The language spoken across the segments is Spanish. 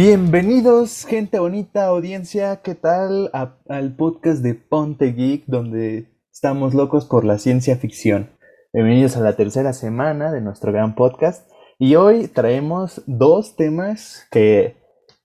Bienvenidos, gente bonita, audiencia, ¿qué tal? al podcast de Ponte Geek, donde estamos locos por la ciencia ficción. Bienvenidos a la tercera semana de nuestro gran podcast. Y hoy traemos dos temas que,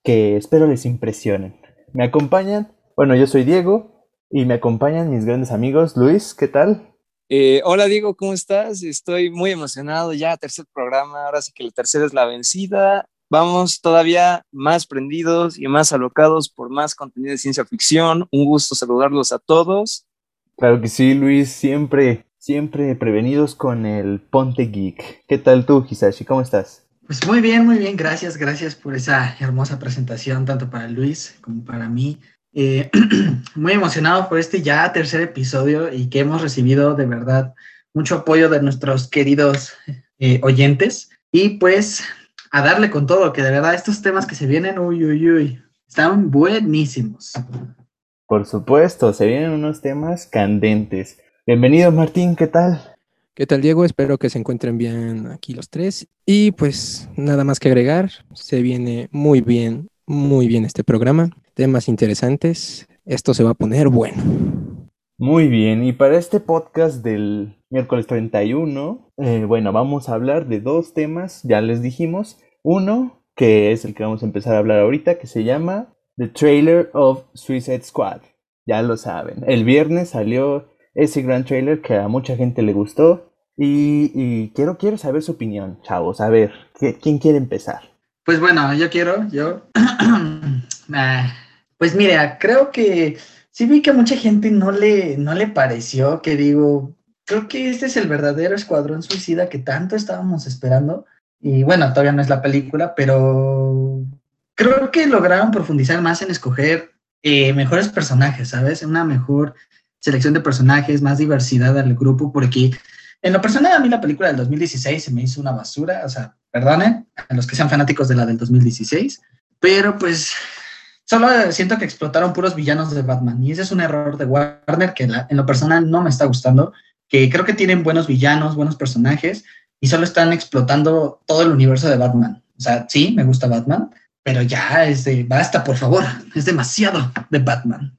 que espero les impresionen. Me acompañan, bueno, yo soy Diego y me acompañan mis grandes amigos. Luis, ¿qué tal? Eh, hola Diego, ¿cómo estás? Estoy muy emocionado ya, tercer programa, ahora sí que la tercera es la vencida Vamos todavía más prendidos y más alocados por más contenido de ciencia ficción. Un gusto saludarlos a todos. Claro que sí, Luis, siempre, siempre prevenidos con el Ponte Geek. ¿Qué tal tú, Hisashi? ¿Cómo estás? Pues muy bien, muy bien, gracias, gracias por esa hermosa presentación, tanto para Luis como para mí. Eh, muy emocionado por este ya tercer episodio y que hemos recibido de verdad mucho apoyo de nuestros queridos eh, oyentes. Y pues a darle con todo, que de verdad estos temas que se vienen, uy, uy, uy, están buenísimos. Por supuesto, se vienen unos temas candentes. Bienvenido Martín, ¿qué tal? ¿Qué tal Diego? Espero que se encuentren bien aquí los tres. Y pues nada más que agregar, se viene muy bien, muy bien este programa. Temas interesantes. Esto se va a poner bueno. Muy bien, y para este podcast del miércoles 31, eh, bueno, vamos a hablar de dos temas, ya les dijimos. Uno, que es el que vamos a empezar a hablar ahorita, que se llama The Trailer of Suicide Squad. Ya lo saben, el viernes salió ese gran trailer que a mucha gente le gustó. Y, quiero, quiero saber su opinión, chavos. A ver, ¿quién quiere empezar? Pues bueno, yo quiero, yo. Ah, pues mira, creo que sí vi que a mucha gente no le, no le pareció, que digo, creo que este es el verdadero escuadrón suicida que tanto estábamos esperando. Y bueno, todavía no es la película, pero creo que lograron profundizar más en escoger eh, mejores personajes, ¿sabes? Una mejor selección de personajes, más diversidad al grupo, porque en lo personal a mí la película del 2016 se me hizo una basura, o sea, perdonen a los que sean fanáticos de la del 2016, pero pues Solo siento que explotaron puros villanos de Batman y ese es un error de Warner que en lo personal no me está gustando, que creo que tienen buenos villanos, buenos personajes y solo están explotando todo el universo de Batman. O sea, sí, me gusta Batman, pero ya es de, basta, por favor, es demasiado de Batman.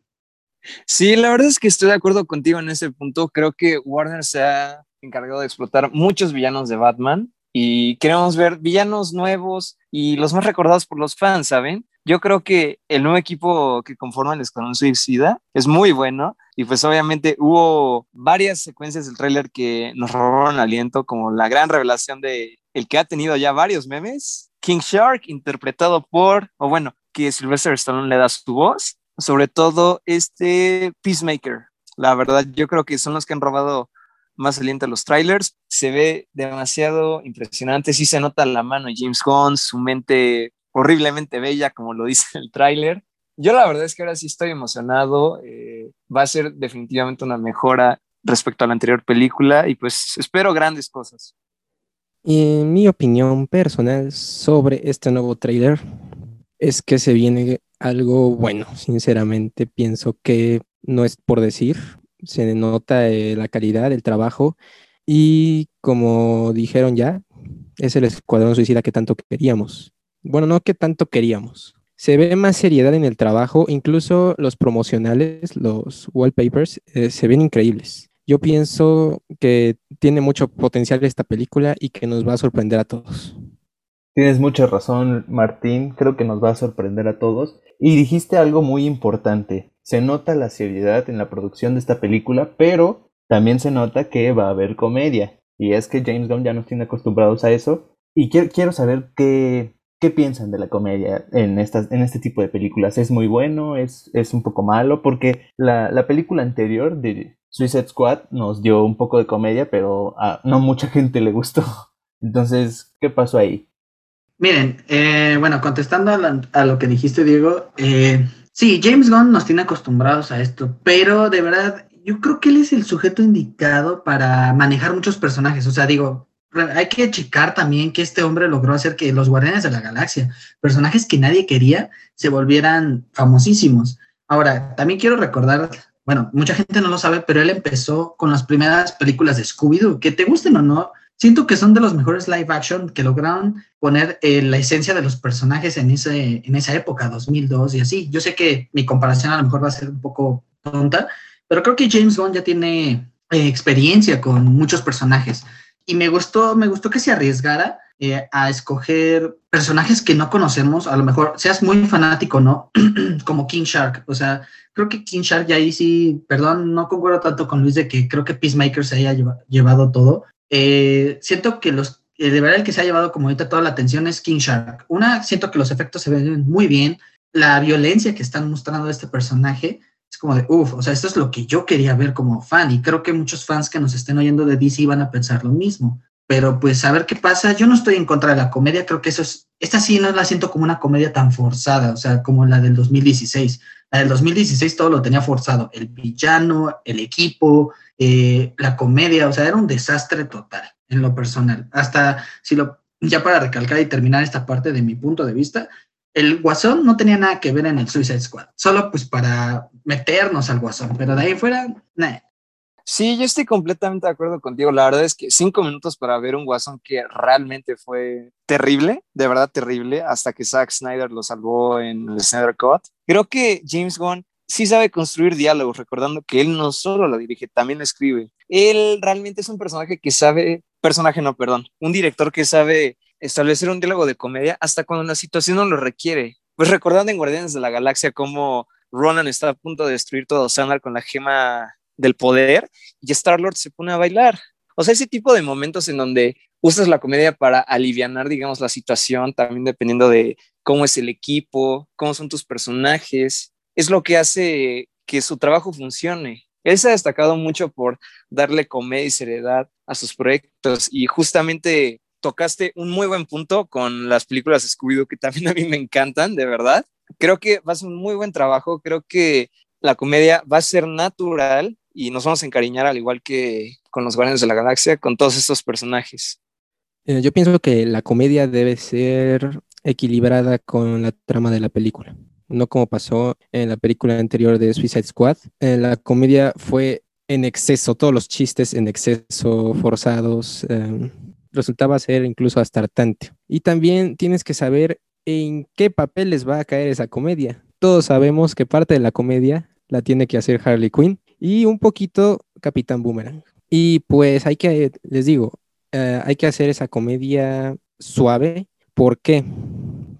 Sí, la verdad es que estoy de acuerdo contigo en ese punto. Creo que Warner se ha encargado de explotar muchos villanos de Batman y queremos ver villanos nuevos y los más recordados por los fans, ¿saben? Yo creo que el nuevo equipo que conforma el Escuadrón Suicida es muy bueno y pues obviamente hubo varias secuencias del tráiler que nos robaron aliento, como la gran revelación de el que ha tenido ya varios memes, King Shark, interpretado por, o bueno, que Sylvester Stallone le da su voz, sobre todo este Peacemaker. La verdad, yo creo que son los que han robado más aliento a los trailers. Se ve demasiado impresionante, sí se nota la mano de James Gunn, su mente horriblemente bella, como lo dice el tráiler. Yo la verdad es que ahora sí estoy emocionado. Eh, va a ser definitivamente una mejora respecto a la anterior película y pues espero grandes cosas. Y mi opinión personal sobre este nuevo tráiler es que se viene algo bueno. Sinceramente pienso que no es por decir, se nota eh, la calidad del trabajo y como dijeron ya, es el escuadrón suicida que tanto queríamos bueno, no que tanto queríamos. Se ve más seriedad en el trabajo, incluso los promocionales, los wallpapers, eh, se ven increíbles. Yo pienso que tiene mucho potencial esta película y que nos va a sorprender a todos. Tienes mucha razón, Martín. Creo que nos va a sorprender a todos. Y dijiste algo muy importante. Se nota la seriedad en la producción de esta película, pero también se nota que va a haber comedia. Y es que James Gunn ya nos tiene acostumbrados a eso. Y quiero, quiero saber qué, ¿Qué piensan de la comedia en, estas, en este tipo de películas? ¿Es muy bueno? ¿Es, es un poco malo? Porque la, la, película anterior de Suicide Squad nos dio un poco de comedia, pero a no mucha gente le gustó. Entonces, ¿qué pasó ahí? Miren, eh, bueno, contestando a, lo que dijiste, Diego, eh, sí, James Gunn nos tiene acostumbrados a esto, pero de verdad, yo creo que él es el sujeto indicado para manejar muchos personajes. O sea, digo, hay que checar también que este hombre logró hacer que los Guardianes de la Galaxia, personajes que nadie quería, se volvieran famosísimos. Ahora, también quiero recordar, bueno, mucha gente no lo sabe, pero él empezó con las primeras películas de Scooby-Doo, que te gusten o no, siento que son de los mejores live action que lograron poner eh, la esencia de los personajes en, ese, en esa época, 2002 y así. Yo sé que mi comparación a lo mejor va a ser un poco tonta, pero creo que James Bond ya tiene eh, experiencia con muchos personajes y me gustó, me gustó que se arriesgara eh, a escoger personajes que no conocemos, a lo mejor seas muy fanático, ¿no? Como King Shark, o sea, creo que King Shark ya ahí sí, perdón, no concuerdo tanto con Luis de que creo que Peacemaker se haya llevado todo. Eh, siento que los, eh, de verdad el que se ha llevado como ahorita toda la atención es King Shark. Una, siento que los efectos se ven muy bien, la violencia que están mostrando este personaje es como de, uff, o sea, esto es lo que yo quería ver como fan y creo que muchos fans que nos estén oyendo de DC van a pensar lo mismo. Pero pues a ver qué pasa. Yo no estoy en contra de la comedia, creo que eso es, esta sí no la siento como una comedia tan forzada, o sea, como la del 2016. La del 2016 todo lo tenía forzado, el villano, el equipo, eh, la comedia, o sea, era un desastre total en lo personal. Hasta si lo, ya para recalcar y terminar esta parte de mi punto de vista, el Guasón no tenía nada que ver en el Suicide Squad, solo pues para meternos al Guasón, pero de ahí fuera, nada. Sí, yo estoy completamente de acuerdo contigo. La verdad es que cinco minutos para ver un Guasón que realmente fue terrible, de verdad terrible, hasta que Zack Snyder lo salvó en el Snyder Cut. Creo que James Gunn sí sabe construir diálogos, recordando que él no solo lo dirige, también lo escribe. Él realmente es un personaje que sabe, personaje no, perdón, un director que sabe establecer un diálogo de comedia hasta cuando la situación no lo requiere. Pues recordando en Guardianes de la Galaxia cómo Ronan está a punto de destruir todo Sandal con la gema del poder y Star-Lord se pone a bailar. O sea, ese tipo de momentos en donde usas la comedia para aliviar, digamos, la situación, también dependiendo de cómo es el equipo, cómo son tus personajes, es lo que hace que su trabajo funcione. Él se ha destacado mucho por darle comedia y seriedad a sus proyectos y justamente tocaste un muy buen punto con las películas Scooby-Doo que también a mí me encantan, de verdad. Creo que va a un muy buen trabajo, creo que la comedia va a ser natural y nos vamos a encariñar al igual que con los Guardianes de la Galaxia, con todos estos personajes. Eh, yo pienso que la comedia debe ser equilibrada con la trama de la película, no como pasó en la película anterior de Suicide Squad. Eh, la comedia fue en exceso, todos los chistes en exceso, forzados, em, resultaba ser incluso hasta. Y también tienes que saber en qué papel les va a caer esa comedia. Todos sabemos que parte de la comedia la tiene que hacer Harley Quinn y un poquito Capitán Boomerang. Y pues hay que, les digo, eh, hay que hacer esa comedia suave. ¿Por qué?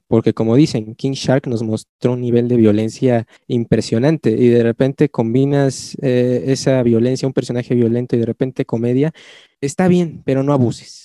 Porque como dicen, King Shark nos mostró un nivel de violencia impresionante y de repente combinas eh, esa violencia, un personaje violento y de repente comedia, está bien, pero no abuses.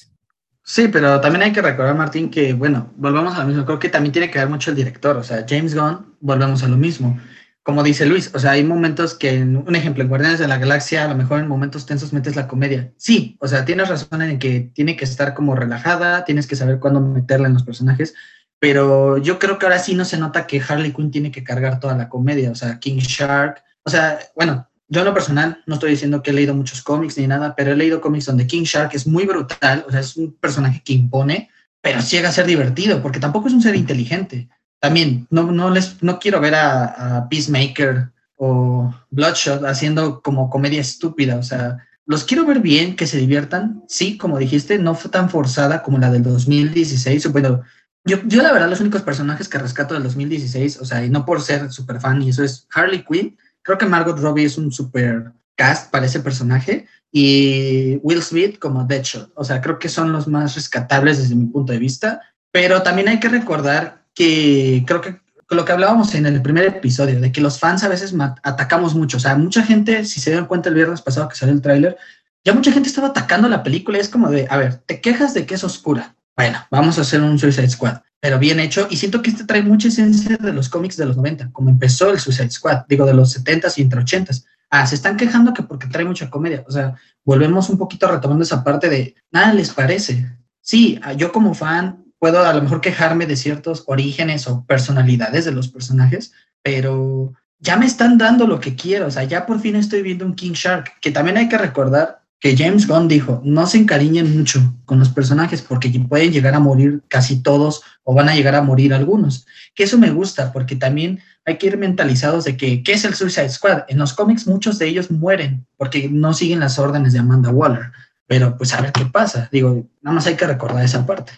Sí, pero también hay que recordar, Martín, que, bueno, volvemos a lo mismo, creo que también tiene que ver mucho el director, o sea, James Gunn, volvemos a lo mismo. Como dice Luis, o sea, hay momentos que, un ejemplo, en Guardianes de la Galaxia, a lo mejor en momentos tensos metes la comedia. Sí, o sea, tienes razón en que tiene que estar como relajada, tienes que saber cuándo meterla en los personajes, pero yo creo que ahora sí no se nota que Harley Quinn tiene que cargar toda la comedia, o sea, King Shark, o sea, bueno, yo en lo personal no estoy diciendo que he leído muchos cómics ni nada, pero he leído cómics donde King Shark es muy brutal, o sea, es un personaje que impone, pero llega a ser divertido, porque tampoco es un ser inteligente. También no, no, les, no quiero ver a, Peacemaker o Bloodshot haciendo como comedia estúpida, o sea, los quiero ver bien, que se diviertan, sí, como dijiste, no fue tan forzada como la del 2016, bueno, yo, yo la verdad los únicos personajes que rescato del 2016, o sea, y no por ser súper fan, y eso es Harley Quinn, creo que Margot Robbie es un super cast para ese personaje, y Will Smith como Deadshot, o sea, creo que son los más rescatables desde mi punto de vista, pero también hay que recordar que creo que lo que hablábamos en el primer episodio, de que los fans a veces atacamos mucho. O sea, mucha gente, si se dieron cuenta el viernes pasado que salió el tráiler, ya mucha gente estaba atacando la película y es como de, a ver, te quejas de que es oscura. Bueno, vamos a hacer un Suicide Squad, pero bien hecho. Y siento que este trae mucha esencia de los cómics de los 90, como empezó el Suicide Squad, digo, de los 70s y entre 80s. Ah, se están quejando que porque trae mucha comedia. O sea, volvemos un poquito retomando esa parte de, nada les parece. Sí, yo como fan puedo a lo mejor quejarme de ciertos orígenes o personalidades de los personajes, pero ya me están dando lo que quiero, o sea, ya por fin estoy viendo un King Shark, que también hay que recordar que James Gunn dijo, no se encariñen mucho con los personajes porque pueden llegar a morir casi todos o van a llegar a morir algunos, que eso me gusta porque también hay que ir mentalizados de que, ¿qué es el Suicide Squad? En los cómics muchos de ellos mueren porque no siguen las órdenes de Amanda Waller. pero pues a ver qué pasa. Digo, nada más hay que recordar esa parte.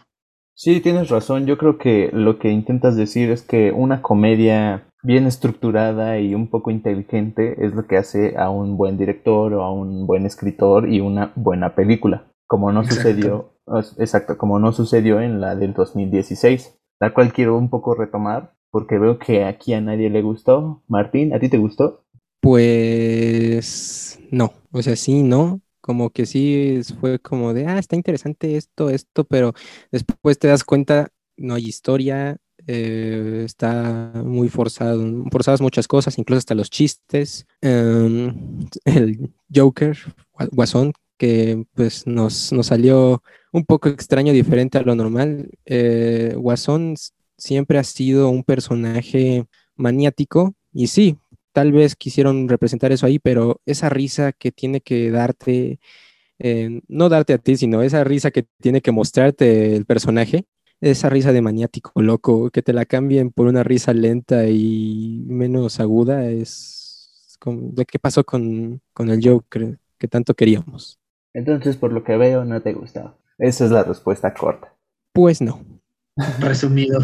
Sí, tienes razón. Yo creo que lo que intentas decir es que una comedia bien estructurada y un poco inteligente es lo que hace a un buen director o a un buen escritor y una buena película, como no sucedió, exacto, como no sucedió en la del 2016, la cual quiero un poco retomar porque veo que aquí a nadie le gustó. Martín, ¿a ti te gustó? Pues no, o sea, sí, no, como que sí fue como de, ah, está interesante esto, esto, pero después te das cuenta, no hay historia, eh, está muy forzado, forzadas muchas cosas, incluso hasta los chistes. Em, el Joker, Guasón, que pues nos, nos, salió un poco extraño, diferente a lo normal. Eh, Guasón siempre ha sido un personaje maniático y sí, tal vez quisieron representar eso ahí, pero esa risa que tiene que darte, eh, no darte a ti, sino esa risa que tiene que mostrarte el personaje, esa risa de maniático loco, que te la cambien por una risa lenta y menos aguda, es lo que pasó con, con el Joker que tanto queríamos. Entonces, por lo que veo, no te gustó. Esa es la respuesta corta. Pues no. Resumido.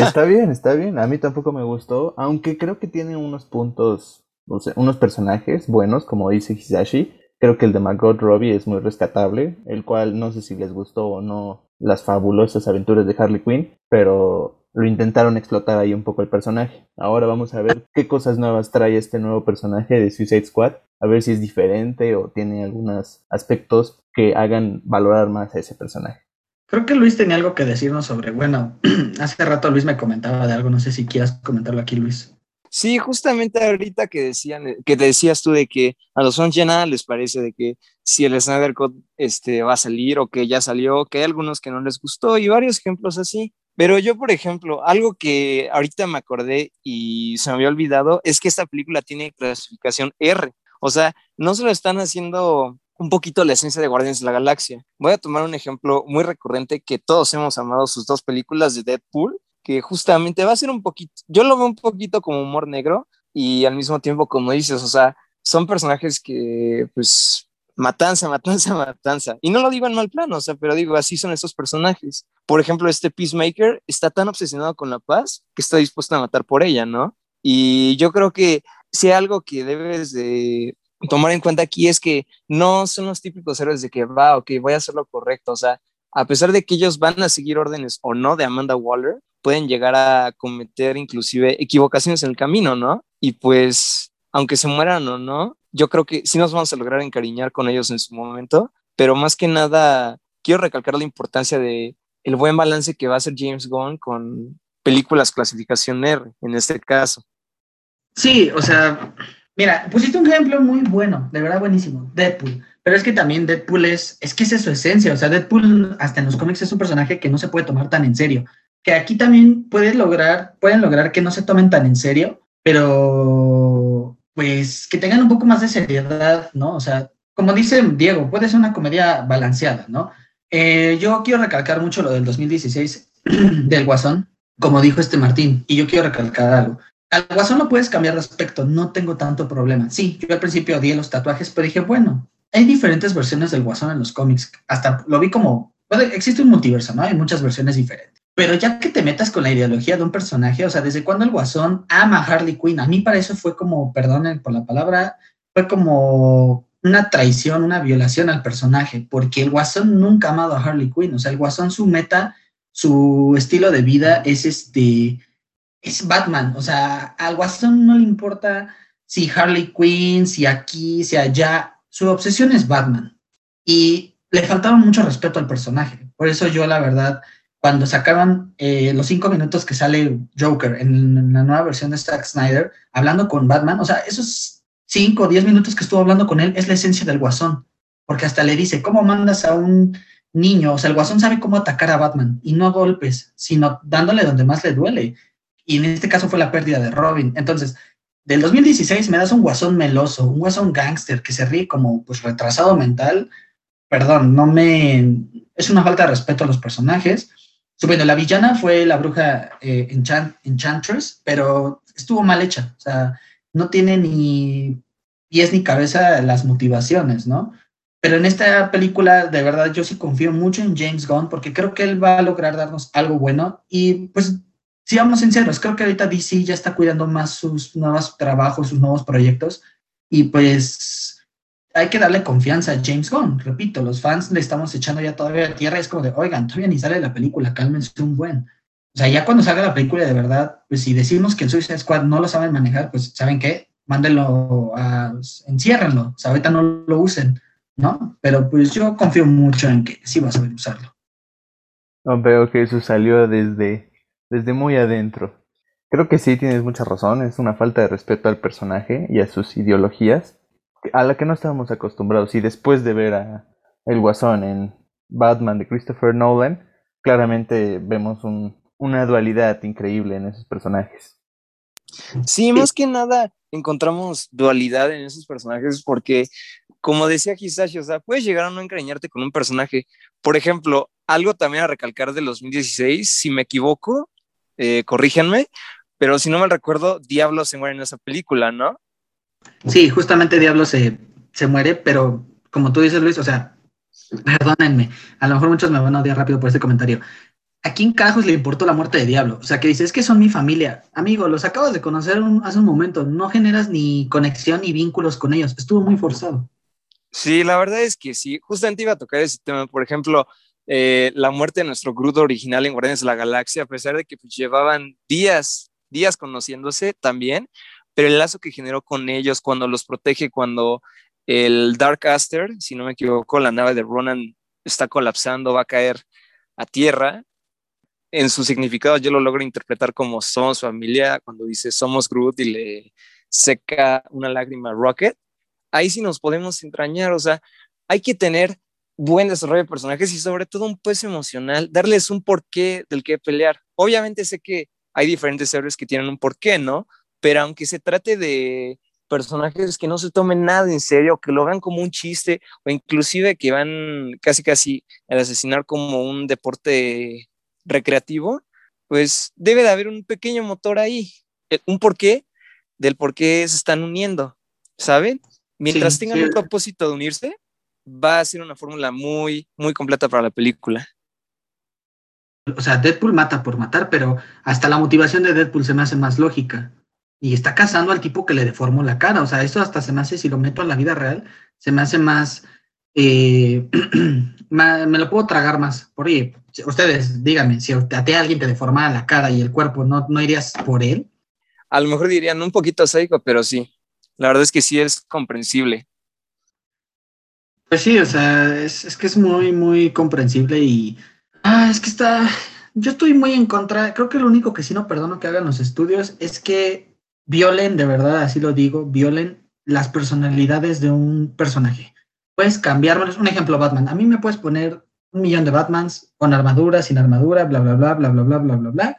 Está bien, está bien. A mí tampoco me gustó, aunque creo que tiene unos puntos, no sé, unos personajes buenos, como dice Hisashi. Creo que el de Margot Robbie es muy rescatable, el cual no sé si les gustó o no las fabulosas aventuras de Harley Quinn, pero lo intentaron explotar ahí un poco el personaje. Ahora vamos a ver qué cosas nuevas trae este nuevo personaje de Suicide Squad, a ver si es diferente o tiene algunos aspectos que hagan valorar más a ese personaje. Creo que Luis tenía algo que decirnos sobre, bueno, hace rato Luis me comentaba de algo, no sé si quieras comentarlo aquí, Luis. Sí, justamente ahorita que decían, que decías tú de que a los fans ya nada les parece de que si el Snyder Code este, va a salir o que ya salió, que hay algunos que no les gustó y varios ejemplos así. Pero yo, por ejemplo, algo que ahorita me acordé y se me había olvidado es que esta película tiene clasificación R. O sea, no se lo están haciendo un poquito la esencia de Guardianes de la Galaxia. Voy a tomar un ejemplo muy recurrente que todos hemos amado sus dos películas de Deadpool, que justamente va a ser un poquito, yo lo veo un poquito como humor negro y al mismo tiempo, como dices, o sea, son personajes que pues matanza, matanza, matanza. Y no lo digo en mal plano, o sea, pero digo, así son estos personajes. Por ejemplo, este Peacemaker está tan obsesionado con la paz que está dispuesto a matar por ella, ¿no? Y yo creo que si algo que debes de tomar en cuenta aquí es que no son los típicos héroes de que va, ok, voy a hacer lo correcto. O sea, a pesar de que ellos van a seguir órdenes o no de Amanda Waller, pueden llegar a cometer inclusive equivocaciones en el camino, ¿no? Y pues, aunque se mueran o no, yo creo que sí nos vamos a lograr encariñar con ellos en su momento, pero más que nada, quiero recalcar la importancia de el buen balance que va a hacer James Gunn con películas clasificación R, en este caso. Sí, o sea, Mira, pusiste un ejemplo muy bueno, de verdad buenísimo, Deadpool. Pero es que también Deadpool es, es que esa es su esencia. O sea, Deadpool hasta en los cómics es un personaje que no se puede tomar tan en serio. Que aquí también puede lograr, pueden lograr que no se tomen tan en serio, pero pues que tengan un poco más de seriedad, ¿no? O sea, como dice Diego, puede ser una comedia balanceada, ¿no? Eh, yo quiero recalcar mucho lo del 2016 del Guasón, como dijo este Martín, y yo quiero recalcar algo. Al guasón no puedes cambiar de aspecto, no tengo tanto problema. Sí, yo al principio odié los tatuajes, pero dije, bueno, hay diferentes versiones del guasón en los cómics. Hasta lo vi como, existe un multiverso, ¿no? Hay muchas versiones diferentes. Pero ya que te metas con la ideología de un personaje, o sea, ¿desde cuándo el guasón ama a Harley Quinn? A mí para eso fue como, perdonen por la palabra, fue como una traición, una violación al personaje, porque el guasón nunca ha amado a Harley Quinn. O sea, el guasón, su meta, su estilo de vida es este es Batman. O sea, al Guasón no le importa si Harley Quinn, si aquí, si allá. Su obsesión es Batman. Y le faltaba mucho respeto al personaje. Por eso yo, la verdad, cuando sacaron eh, los cinco minutos que sale Joker en, la nueva versión de Zack Snyder, hablando con Batman, o sea, esos cinco o diez minutos que estuvo hablando con él es la esencia del Guasón. Porque hasta le dice, ¿cómo mandas a un niño? O sea, el Guasón sabe cómo atacar a Batman y no a golpes, sino dándole donde más le duele y en este caso fue la pérdida de Robin. Entonces, del 2016 me das un guasón meloso, un guasón gángster que se ríe como pues retrasado mental. Perdón, no me... Es una falta de respeto a los personajes. Bueno, la villana fue la bruja eh, Enchantress, pero estuvo mal hecha. O sea, no tiene ni pies ni cabeza las motivaciones, ¿no? Pero en esta película, de verdad, yo sí confío mucho en James Gunn porque creo que él va a lograr darnos algo bueno. Y pues, si vamos sinceros, creo que ahorita DC ya está cuidando más sus nuevos trabajos, sus nuevos proyectos. Y pues, hay que darle confianza a James Gunn. Repito, los fans le estamos echando ya todavía a tierra. Es como de, oigan, todavía ni sale la película, cálmense un buen. O sea, ya cuando salga la película de verdad, pues si decimos que el Suicide Squad no lo saben manejar, pues ¿saben qué? Mándenlo, a, enciérrenlo, o sea, ahorita no lo usen, ¿no? Pero pues yo confío mucho en que sí va a saber usarlo. No, veo que eso salió desde, desde muy adentro. Creo que sí, tienes mucha razón, es una falta de respeto al personaje y a sus ideologías, a la que no estábamos acostumbrados. Y después de ver a El Guasón en Batman de Christopher Nolan, claramente vemos un, una dualidad increíble en esos personajes. Sí, más que nada encontramos dualidad en esos personajes porque, como decía Hisashi, o sea, puedes llegar a no encariñarte con un personaje. Por ejemplo, algo también a recalcar del 2016, si me equivoco, eh, corríjanme, pero si no me recuerdo, Diablo se muere en esa película, ¿no? Sí, justamente Diablo se, se muere, pero como tú dices, Luis, o sea, perdónenme, a lo mejor muchos me van a odiar rápido por este comentario, ¿a quién carajos le importó la muerte de Diablo? O sea, que dices, es que son mi familia. Amigo, los acabas de conocer hace un momento, no generas ni conexión ni vínculos con ellos, estuvo muy forzado. Sí, la verdad es que sí, justamente iba a tocar ese tema, por ejemplo, eh, la muerte de nuestro Grudo original en Guardianes de la Galaxia, a pesar de que pues, llevaban días, días conociéndose también, pero el lazo que generó con ellos cuando los protege, cuando el Dark Aster, si no me equivoco, la nave de Ronan está colapsando, va a caer a tierra, en su significado yo lo logro interpretar como somos familia, cuando dice somos Groot y le seca una lágrima a Rocket, ahí sí nos podemos entrañar, o sea, hay que tener buen desarrollo de personajes y sobre todo un peso emocional, darles un porqué del que pelear. Obviamente sé que hay diferentes héroes que tienen un porqué, ¿no? Pero aunque se trate de personajes que no se tomen nada en serio, que lo hagan como un chiste o inclusive que van casi casi al asesinar como un deporte recreativo, pues debe de haber un pequeño motor ahí, eh, un porqué del por qué se están uniendo, ¿saben? Mientras tengan un propósito de unirse, va a ser una fórmula muy, muy completa para la película. O sea, Deadpool mata por matar, pero hasta la motivación de Deadpool se me hace más lógica. Y está cazando al tipo que le deformó la cara. O sea, eso hasta se me hace, si lo meto a la vida real, se me hace más eh, me, lo puedo tragar más. Por ahí, ustedes díganme, si a ti alguien te deformara la cara y el cuerpo, ¿no, ¿no irías por él? A lo mejor dirían un poquito psycho, pero sí. La verdad es que sí es comprensible. Pues sí, o sea, es, que es muy, muy comprensible y. Ah, es que está. Yo estoy muy en contra. Creo que lo único que sí no perdono que hagan los estudios es que violen, de verdad, así lo digo, violen las personalidades de un personaje puedes cambiarlo. Un ejemplo, Batman. A mí me puedes poner un millón de Batmans con armadura, sin armadura, bla, bla, bla, bla, bla, bla, bla, bla, bla.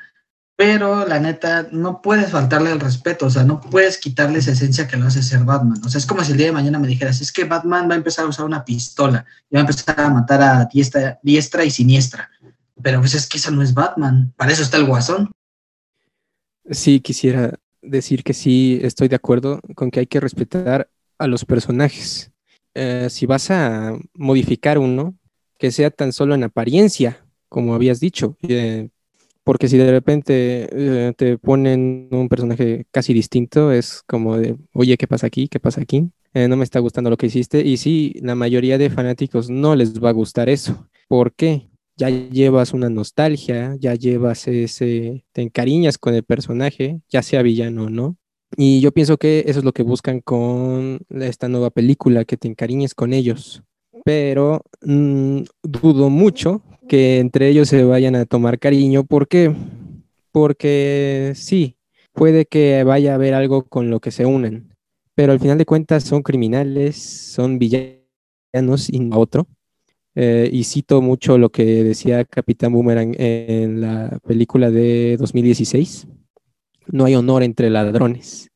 Pero la neta, no puedes faltarle el respeto, o sea, no puedes quitarle esa esencia que lo hace ser Batman. O sea, es como si el día de mañana me dijeras, es que Batman va a empezar a usar una pistola y va a empezar a matar a diestra y siniestra. Pero pues es que eso no es Batman, para eso está el guasón. Sí, quisiera decir que sí estoy de acuerdo con que hay que respetar a los personajes. Eh, si vas a modificar uno, que sea tan solo en apariencia, como habías dicho, eh, porque si de repente eh, te ponen un personaje casi distinto, es como de, oye, ¿qué pasa aquí? ¿Qué pasa aquí? no me está gustando lo que hiciste. Y sí, la mayoría de fanáticos no les va a gustar eso. ¿Por qué? Ya llevas una nostalgia, ya llevas ese, te encariñas con el personaje, ya sea villano o no. Y yo pienso que eso es lo que buscan con esta nueva película, que te encariñes con ellos. Pero mm, dudo mucho que entre ellos se vayan a tomar cariño. ¿Por qué? Porque sí, puede que vaya a haber algo con lo que se unen. Pero al final de cuentas son criminales, son villanos y no otro. Eh, y cito mucho lo que decía Capitán Boomerang en la película de 2016 no hay honor entre ladrones.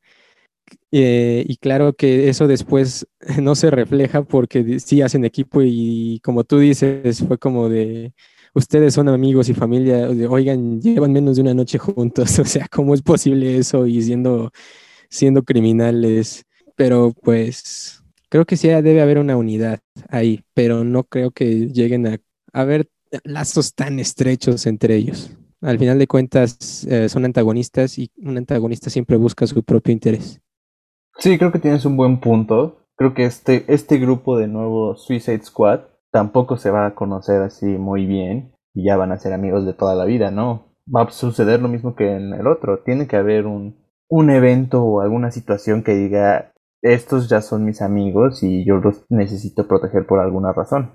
Eh, y claro que eso después no se refleja porque sí hacen equipo y como tú dices, fue como de, ustedes son amigos y familia, oigan, llevan menos de una noche juntos, o sea, ¿cómo es posible eso y siendo, siendo criminales? Pero pues Creo que sí debe haber una unidad ahí, pero no creo que lleguen a haber lazos tan estrechos entre ellos. Al final de cuentas, eh, son antagonistas y un antagonista siempre busca su propio interés. Sí, creo que tienes un buen punto. Creo que este, este grupo de nuevo Suicide Squad tampoco se va a conocer así muy bien y ya van a ser amigos de toda la vida, ¿no? Va a suceder lo mismo que en el otro. Tiene que haber un, un evento o alguna situación que diga, estos ya son mis amigos y yo los necesito proteger por alguna razón.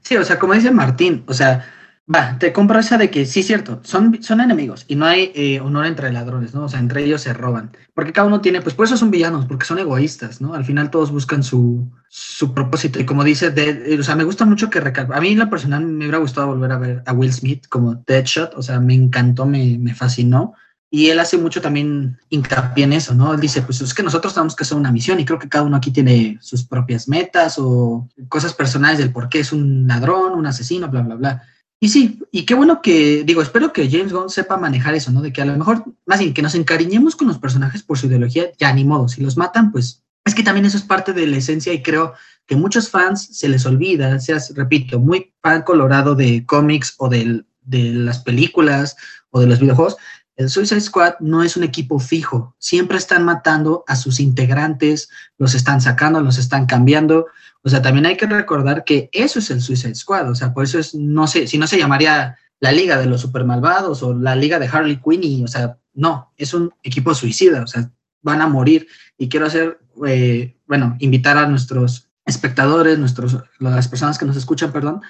Sí, o sea, como dice Martín, o sea, va, te compro esa de que sí, cierto, son, son enemigos y no hay eh, honor entre ladrones, ¿no? O sea, entre ellos se roban. Porque cada uno tiene, pues por eso son villanos, porque son egoístas, ¿no? Al final todos buscan su, su propósito. Y como dice, de, o sea, me gusta mucho que recalque. A mí, en la personal, me hubiera gustado volver a ver a Will Smith como Deadshot, o sea, me encantó, me, me fascinó. Y él hace mucho también hincapié en eso, ¿no? Él dice, pues es que nosotros tenemos que hacer una misión y creo que cada uno aquí tiene sus propias metas o cosas personales del por qué es un ladrón, un asesino, bla, bla, bla. Y sí, y qué bueno que, digo, espero que James Gunn sepa manejar eso, ¿no? De que a lo mejor, más bien, que nos encariñemos con los personajes por su ideología, ya ni modo, si los matan, pues es que también eso es parte de la esencia y creo que muchos fans se les olvida, seas, repito, muy fan colorado de cómics o de, de las películas o de los videojuegos, el Suicide Squad no es un equipo fijo, siempre están matando a sus integrantes, los están sacando, los están cambiando. O sea, también hay que recordar que eso es el Suicide Squad, o sea, por eso es, no sé, si no se llamaría la Liga de los Super Malvados o la Liga de Harley Quinn, y, o sea, no, es un equipo suicida, o sea, van a morir. Y quiero hacer, eh, bueno, invitar a nuestros espectadores, nuestros, las personas que nos escuchan, perdón,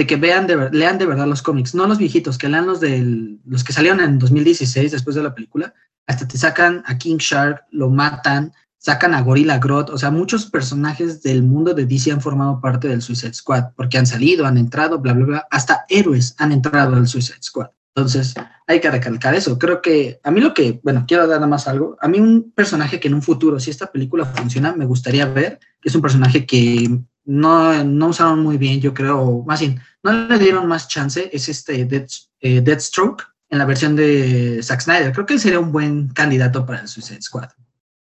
de que vean, de, lean de verdad los cómics, no los viejitos, que lean los, del, los que salieron en 2016 después de la película, hasta te sacan a King Shark, lo matan, sacan a Gorilla Grodd, o sea, muchos personajes del mundo de DC han formado parte del Suicide Squad, porque han salido, han entrado, bla, bla, bla, hasta héroes han entrado al Suicide Squad. Entonces, hay que recalcar eso. Creo que a mí lo que, bueno, quiero dar nada más algo. A mí un personaje que en un futuro, si esta película funciona, me gustaría ver, es un personaje que no, no usaron muy bien, yo creo, más bien, no le dieron más chance, es este Dead, eh, Deathstroke en la versión de Zack Snyder. Creo que sería un buen candidato para Suicide Squad.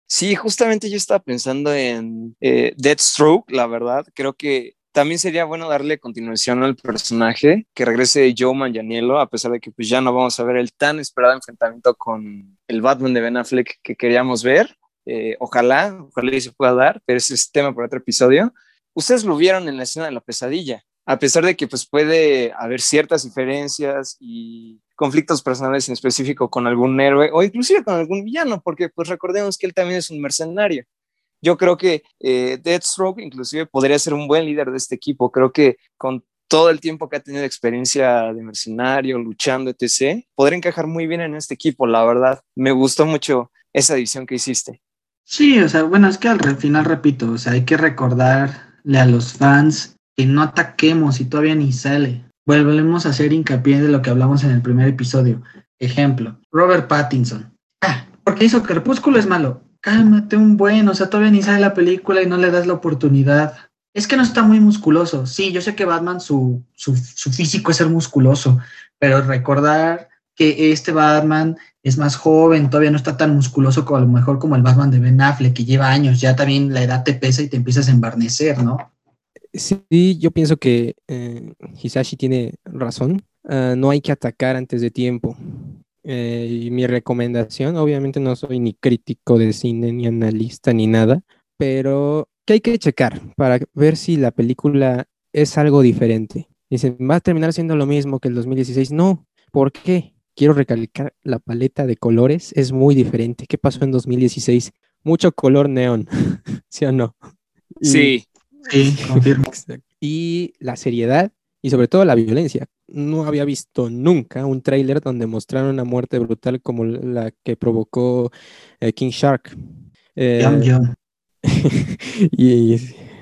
Sí, justamente yo estaba pensando en eh, Deathstroke, la verdad. Creo que también sería bueno darle continuación al personaje, que regrese Joe Manganiello, a pesar de que pues ya no vamos a ver el tan esperado enfrentamiento con el Batman de Ben Affleck que queríamos ver. Eh, ojalá, ojalá se pueda dar, pero ese es tema para otro episodio ustedes lo vieron en la escena de la pesadilla, a pesar de que pues puede haber ciertas diferencias y conflictos personales en específico con algún héroe o inclusive con algún villano, porque pues recordemos que él también es un mercenario. Yo creo que eh, Deathstroke inclusive podría ser un buen líder de este equipo. Creo que con todo el tiempo que ha tenido experiencia de mercenario, luchando, etc., podría encajar muy bien en este equipo, la verdad. Me gustó mucho esa edición que hiciste. Sí, o sea, bueno, es que al final repito, o sea, hay que recordar a los fans no ataquemos y todavía ni sale. Volvemos a hacer hincapié de lo que hablamos en el primer episodio. Ejemplo, Robert Pattinson. Ah, porque hizo Crepúsculo es malo. Cálmate un buen, o sea, todavía ni sale la película y no le das la oportunidad. Es que no está muy musculoso. Sí, yo sé que Batman, su, su, su físico es ser musculoso, pero recordar que este Batman es más joven, todavía no está tan musculoso como a lo mejor como el Batman de Ben Affleck, que lleva años, ya también la edad te pesa y te empiezas a embarnecer, ¿no? Sí, yo pienso que eh, Hisashi tiene razón. Ah, no hay que atacar antes de tiempo. Eh, y mi recomendación, obviamente no soy ni crítico de cine, ni analista, ni nada, pero que hay que checar para ver si la película es algo diferente. Dicen, va a terminar siendo lo mismo que el 2016. No, ¿por qué? quiero recalcar, la paleta de colores es muy diferente. ¿Qué pasó en 2016? Mucho color neón, ¿sí o no? sí, sí, confirmo. Y la seriedad y sobre todo la violencia. No había visto nunca un tráiler donde mostraron una muerte brutal como la que provocó eh, King Shark. Eh, y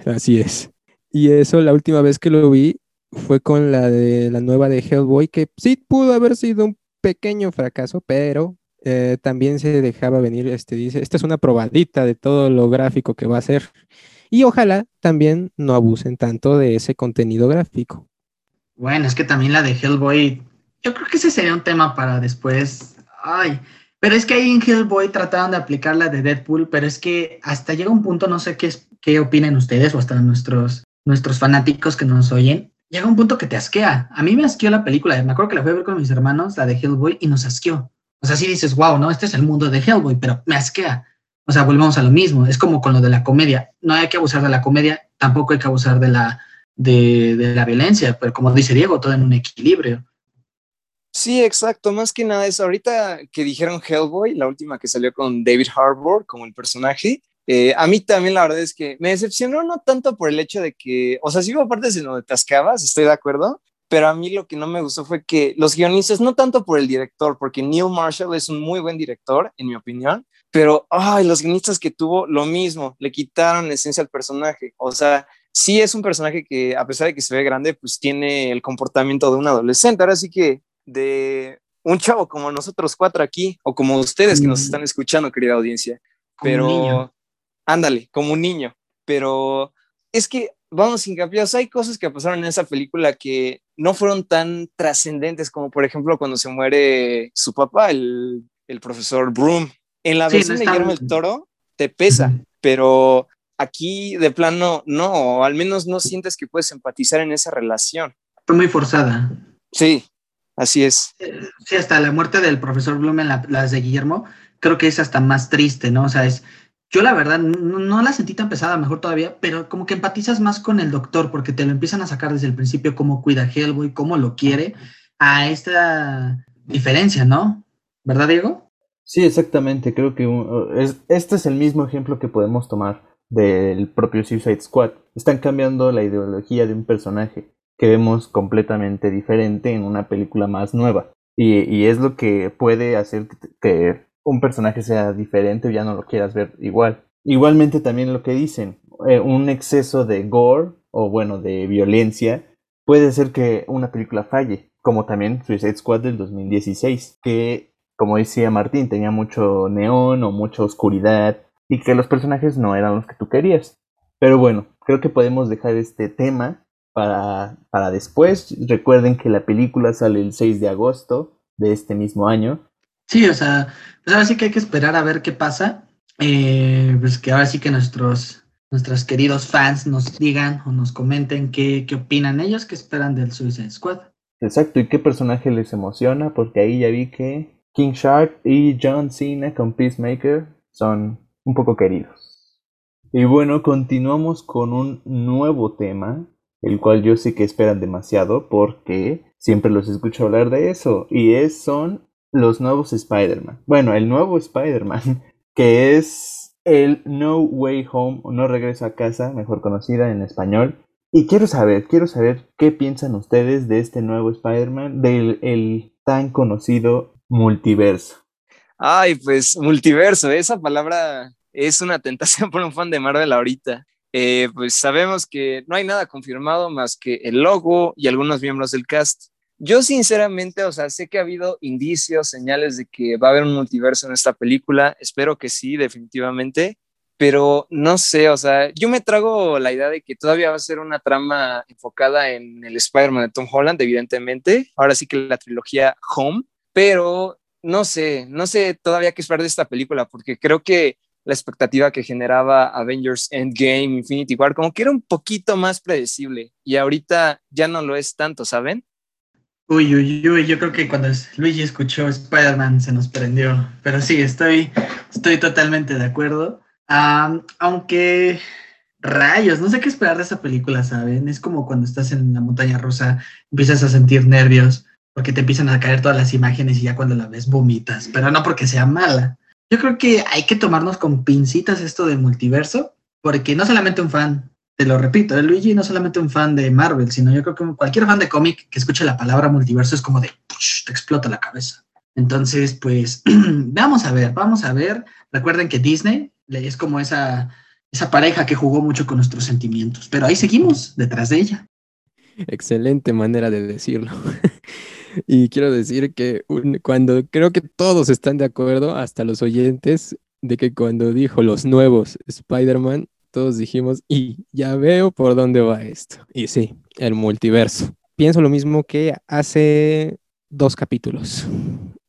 así es. Y eso la última vez que lo vi fue con la de la nueva de Hellboy, que sí pudo haber sido un pequeño fracaso, pero eh, también se dejaba venir, este dice, esta es una probadita de todo lo gráfico que va a ser. Y ojalá también no abusen tanto de ese contenido gráfico. Bueno, es que también la de Hellboy, yo creo que ese sería un tema para después. Ay, Pero es que ahí en Hellboy trataron de aplicar la de Deadpool, pero es que hasta llega un punto, no sé qué, es, qué opinen ustedes o hasta nuestros, nuestros fanáticos que nos oyen, llega un punto que te asquea. A mí me asqueó la película, me acuerdo que la fui a ver con mis hermanos, la de Hellboy, y nos asqueó. O sea, sí dices, wow, no, este es el mundo de Hellboy, pero me asquea. O sea, volvemos a lo mismo, es como con lo de la comedia. No hay que abusar de la comedia, tampoco hay que abusar de la, de, de la violencia, pero como dice Diego, todo en un equilibrio. Sí, exacto. Más que nada eso. Ahorita que dijeron Hellboy, la última que salió con David Harbour como el personaje, eh, a mí también la verdad es que me decepcionó no tanto por el hecho de que, o sea, sí hubo partes en donde te ascabas, estoy de acuerdo, pero a mí lo que no me gustó fue que los guionistas, no tanto por el director, porque Neil Marshall es un muy buen director, en mi opinión, pero, ay, los guionistas que tuvo lo mismo, le quitaron esencia al personaje, o sea, sí es un personaje que a pesar de que se ve grande, pues tiene el comportamiento de un adolescente, ahora sí que de un chavo como nosotros cuatro aquí, o como ustedes que nos están escuchando, querida audiencia, pero ándale, como un niño, pero es que vamos sin cambiar, hay cosas que pasaron en esa película que no fueron tan trascendentes como por ejemplo cuando se muere su papá, el, el profesor Broom. En la versión de Guillermo el Toro te pesa, pero aquí de plano no, o al menos no sientes que puedes empatizar en esa relación. Fue muy forzada. Sí, así es. Sí, hasta la muerte del profesor Bloom en las de Guillermo, creo que es hasta más triste, ¿no? O sea, es, yo la verdad no, la sentí tan pesada, mejor todavía, pero como que empatizas más con el doctor porque te lo empiezan a sacar desde el principio cómo cuida a Hellboy, cómo lo quiere, a esta diferencia, ¿no? ¿Verdad, Diego? Sí, exactamente. Creo que este es el mismo ejemplo que podemos tomar del propio Suicide Squad. Están cambiando la ideología de un personaje que vemos completamente diferente en una película más nueva. Y es lo que puede hacer que un personaje sea diferente o ya no lo quieras ver igual. Igualmente también lo que dicen, eh, un exceso de gore o bueno, de violencia puede hacer que una película falle, como también Suicide Squad del 2016, que como decía Martín, tenía mucho neón o mucha oscuridad y que los personajes no eran los que tú querías. Pero bueno, creo que podemos dejar este tema para, para después. Recuerden que la película sale el 6 de agosto de este mismo año Sí, o sea, pues ahora sí que hay que esperar a ver qué pasa. Eh, pues que ahora sí que nuestros, nuestros queridos fans nos digan o nos comenten qué, qué opinan ellos, qué esperan del Suicide Squad. Exacto, y qué personaje les emociona, porque ahí ya vi que King Shark y John Cena con Peacemaker son un poco queridos. Y bueno, continuamos con un nuevo tema, el cual yo sé que esperan demasiado porque siempre los escucho hablar de eso, y es son los nuevos Spider-Man. Bueno, el nuevo Spider-Man, que es el No Way Home, o No Regreso a Casa, mejor conocida en español. Y quiero saber, quiero saber qué piensan ustedes de este nuevo Spider-Man, del el tan conocido multiverso. Ay, pues multiverso, esa palabra es una tentación por un fan de Marvel ahorita. Eh, pues sabemos que no hay nada confirmado más que el logo y algunos miembros del cast. Yo sinceramente, o sea, sé que ha habido indicios, señales de que va a haber un multiverso en esta película, espero que sí, definitivamente, pero no sé, o sea, yo me trago la idea de que todavía va a ser una trama enfocada en el Spider-Man de Tom Holland, evidentemente, ahora sí que la trilogía Home, pero no sé, no sé todavía qué esperar de esta película, porque creo que la expectativa que generaba Avengers Endgame, Infinity War, como que era un poquito más predecible y ahorita ya no lo es tanto, ¿saben? Uy, uy, uy, yo creo que cuando Luigi escuchó Spider-Man se nos prendió. Pero sí, estoy, estoy totalmente de acuerdo. aunque rayos, no sé qué esperar de esa película, ¿saben? Es como cuando estás en la montaña rusa, empiezas a sentir nervios porque te empiezan a caer todas las imágenes y ya cuando la ves vomitas, pero no porque sea mala. Yo creo que hay que tomarnos con pincitas esto del multiverso, porque no solamente un fan te lo repito, Luigi no solamente un fan de Marvel, sino yo creo que cualquier fan de cómic que escuche la palabra multiverso es como de, te explota la cabeza. Entonces, pues, vamos a ver, vamos a ver. Recuerden que Disney es como esa, esa pareja que jugó mucho con nuestros sentimientos, pero ahí seguimos detrás de ella. Excelente manera de decirlo. y quiero decir que cuando creo que todos están de acuerdo, hasta los oyentes, de que cuando dijo los nuevos Spider-Man, todos dijimos, y ya veo por dónde va esto. Y sí, el multiverso. Pienso lo mismo que hace dos capítulos.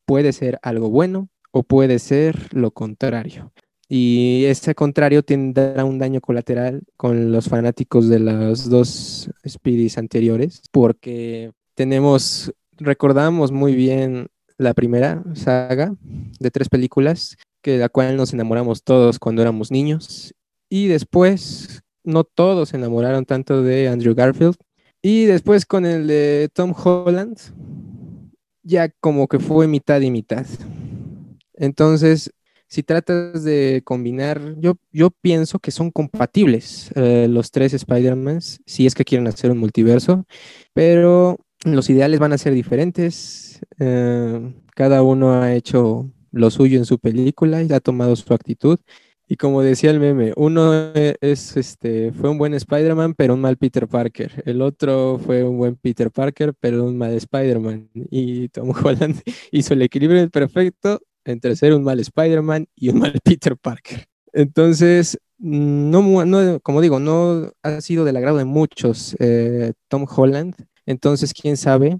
Puede ser algo bueno o puede ser lo contrario. Y ese contrario tendrá un daño colateral con los fanáticos de los dos Speedies anteriores, porque tenemos, recordamos muy bien la primera saga de tres películas, que la cual nos enamoramos todos cuando éramos niños, y después no todos se enamoraron tanto de Andrew Garfield, y después con el de Tom Holland, ya como que fue mitad y mitad. Entonces, si tratas de combinar, yo, yo pienso que son compatibles eh, los tres Spider-Mans, si es que quieren hacer un multiverso, pero los ideales van a ser diferentes. Eh, cada uno ha hecho lo suyo en su película y ha tomado su actitud. Y como decía el meme, uno e, es, este, fue un buen Spider-Man, pero un mal Peter Parker. El otro fue un buen Peter Parker, pero un mal Spider-Man. Y Tom Holland hizo el equilibrio perfecto entre ser un mal Spider-Man y un mal Peter Parker. Entonces, no, no, como digo, no ha sido del agrado de muchos eh, Tom Holland. Entonces, quién sabe,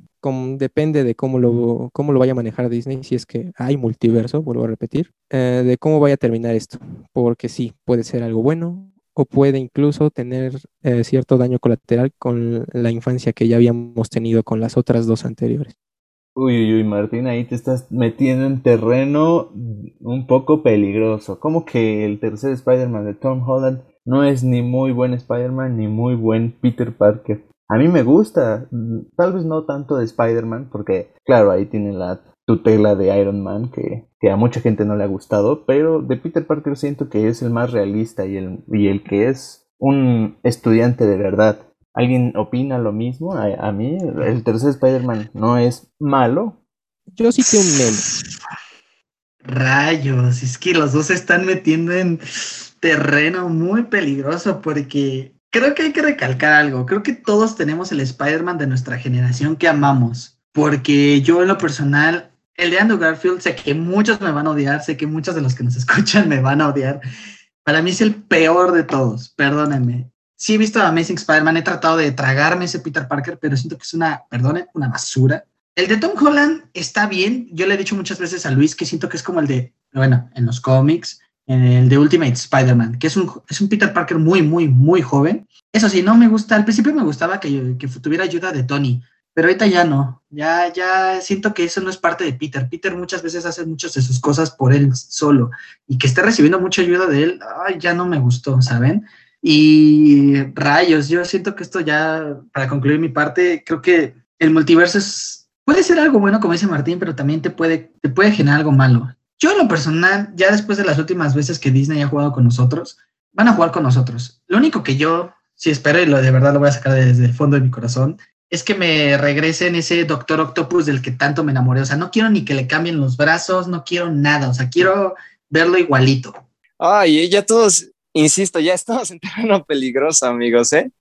depende de cómo lo, cómo lo vaya a manejar Disney, si es que hay multiverso, vuelvo a repetir, eh, de cómo vaya a terminar esto, porque sí, puede ser algo bueno o puede incluso tener eh, cierto daño colateral con la infancia que ya habíamos tenido con las otras dos anteriores. Uy, uy, uy, Martín, ahí te estás metiendo en terreno un poco peligroso. Como que el tercer Spider-Man de Tom Holland no es ni muy buen Spider-Man ni muy buen Peter Parker? A mí me gusta, tal vez no tanto de Spider-Man, porque claro, ahí tiene la tutela de Iron Man que, a mucha gente no le ha gustado, pero de Peter Parker siento que es el más realista y el, y el que es un estudiante de verdad. ¿Alguien opina lo mismo? A, mí, el tercer Spider-Man no es malo. Yo sí tengo un meme. Rayos, es que los dos se están metiendo en terreno muy peligroso porque creo que hay que recalcar algo. Creo que todos tenemos el Spider-Man de nuestra generación que amamos. Porque yo en lo personal, el de Andrew Garfield, sé que muchos me van a odiar, sé que muchos de los que nos escuchan me van a odiar. Para mí es el peor de todos, perdónenme. Sí he visto a Amazing Spider-Man, he tratado de tragarme ese Peter Parker, pero siento que es una, perdone, una basura. El de Tom Holland está bien. Yo le he dicho muchas veces a Luis que siento que es como el de, bueno, en los cómics, el de Ultimate Spider-Man, que es un, es un Peter Parker muy, muy, muy joven. Eso sí, no me gusta, al principio me gustaba que, que tuviera ayuda de Tony, pero ahorita ya no, ya, ya siento que eso no es parte de Peter. Peter muchas veces hace muchas de sus cosas por él solo y que esté recibiendo mucha ayuda de él, ay, ya no me gustó, ¿saben? Y rayos, yo siento que esto ya, para concluir mi parte, creo que el multiverso puede ser algo bueno, como dice Martín, pero también te puede, te puede generar algo malo. Yo en lo personal, ya después de las últimas veces que Disney ha jugado con nosotros, van a jugar con nosotros. Lo único que yo sí espero, y lo de verdad lo voy a sacar desde el fondo de mi corazón, es que me regresen ese Doctor Octopus del que tanto me enamoré. O sea, no quiero ni que le cambien los brazos, no quiero nada. O sea, quiero verlo igualito. Ay, ya todos, insisto, ya estamos en terreno peligroso, amigos, ¿eh?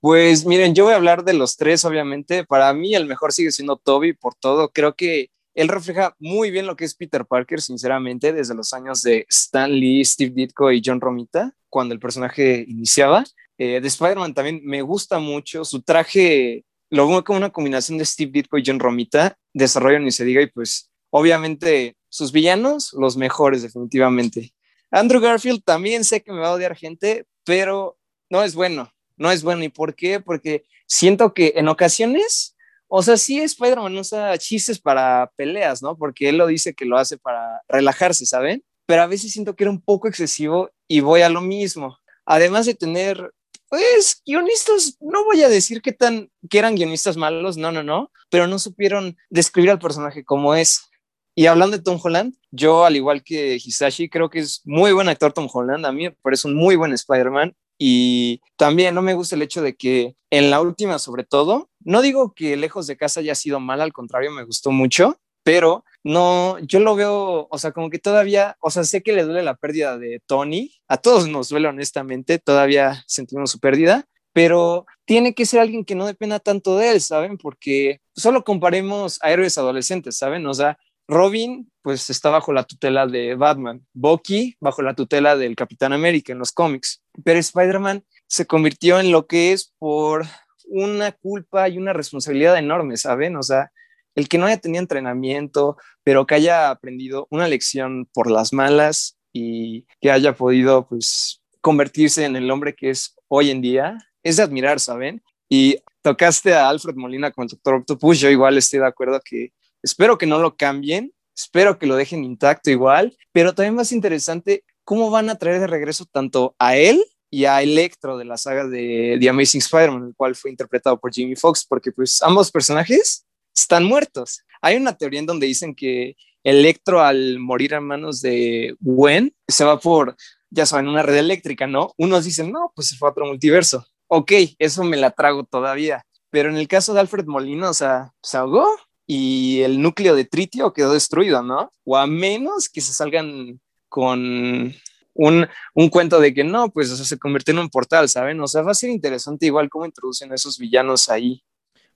Pues miren, yo voy a hablar de los tres, obviamente. Para mí el mejor sigue siendo Toby por todo. Creo que él refleja muy bien lo que es Peter Parker, sinceramente, desde los años de Stan Lee, Steve Ditko y John Romita, cuando el personaje iniciaba. Eh, de Spider-Man también me gusta mucho su traje, lo veo como una combinación de Steve Ditko y John Romita, desarrollo ni se diga, y pues obviamente sus villanos, los mejores definitivamente. Andrew Garfield también sé que me va a odiar gente, pero no es bueno, no es bueno. ¿Y por qué? Porque siento que en ocasiones o sea, sí Spider-Man usa chistes para peleas, ¿no? Porque él lo dice que lo hace para relajarse, ¿saben? Pero a veces siento que era un poco excesivo y voy a lo mismo. Además de tener, pues, guionistas, no voy a decir que, tan, que eran guionistas malos, no, no, no, pero no supieron describir al personaje como es. Y hablando de Tom Holland, yo, al igual que Hisashi, creo que es muy buen actor Tom Holland. A mí me parece un muy buen Spider-Man. Y también no me gusta el hecho de que en la última, sobre todo, no digo que Lejos de Casa haya sido mal, al contrario, me gustó mucho, pero no, yo lo veo, o sea, como que todavía, o sea, sé que le duele la pérdida de Tony, a todos nos duele honestamente, todavía sentimos su pérdida, pero tiene que ser alguien que no dependa tanto de él, ¿saben? Porque solo comparemos a héroes adolescentes, ¿saben? O sea, Robin, pues está bajo la tutela de Batman, Bucky bajo la tutela del Capitán América en los cómics, pero Spider-Man se convirtió en lo que es por una culpa y una responsabilidad enorme, ¿saben? O sea, el que no haya tenido entrenamiento, pero que haya aprendido una lección por las malas y que haya podido pues convertirse en el hombre que es hoy en día, es de admirar, ¿saben? Y tocaste a Alfred Molina con el Doctor Octopus, yo igual estoy de acuerdo que espero que no lo cambien, espero que lo dejen intacto igual, pero también más interesante, cómo van a traer de regreso tanto a él y a Electro de la saga de The Amazing Spider-Man, el cual fue interpretado por Jimmy Fox, porque pues ambos personajes están muertos. Hay una teoría en donde dicen que Electro al morir a manos de Gwen se va por, ya saben, una red eléctrica, ¿no? Unos dicen, no, pues se fue a otro multiverso. Ok, eso me la trago todavía. Pero en el caso de Alfred Molina, o sea, se ahogó y el núcleo de tritio quedó destruido, ¿no? O a menos que se salgan con un, un, cuento de que no, pues se convirtió en un portal, ¿saben? O sea, va a ser interesante igual cómo introducen a esos villanos ahí.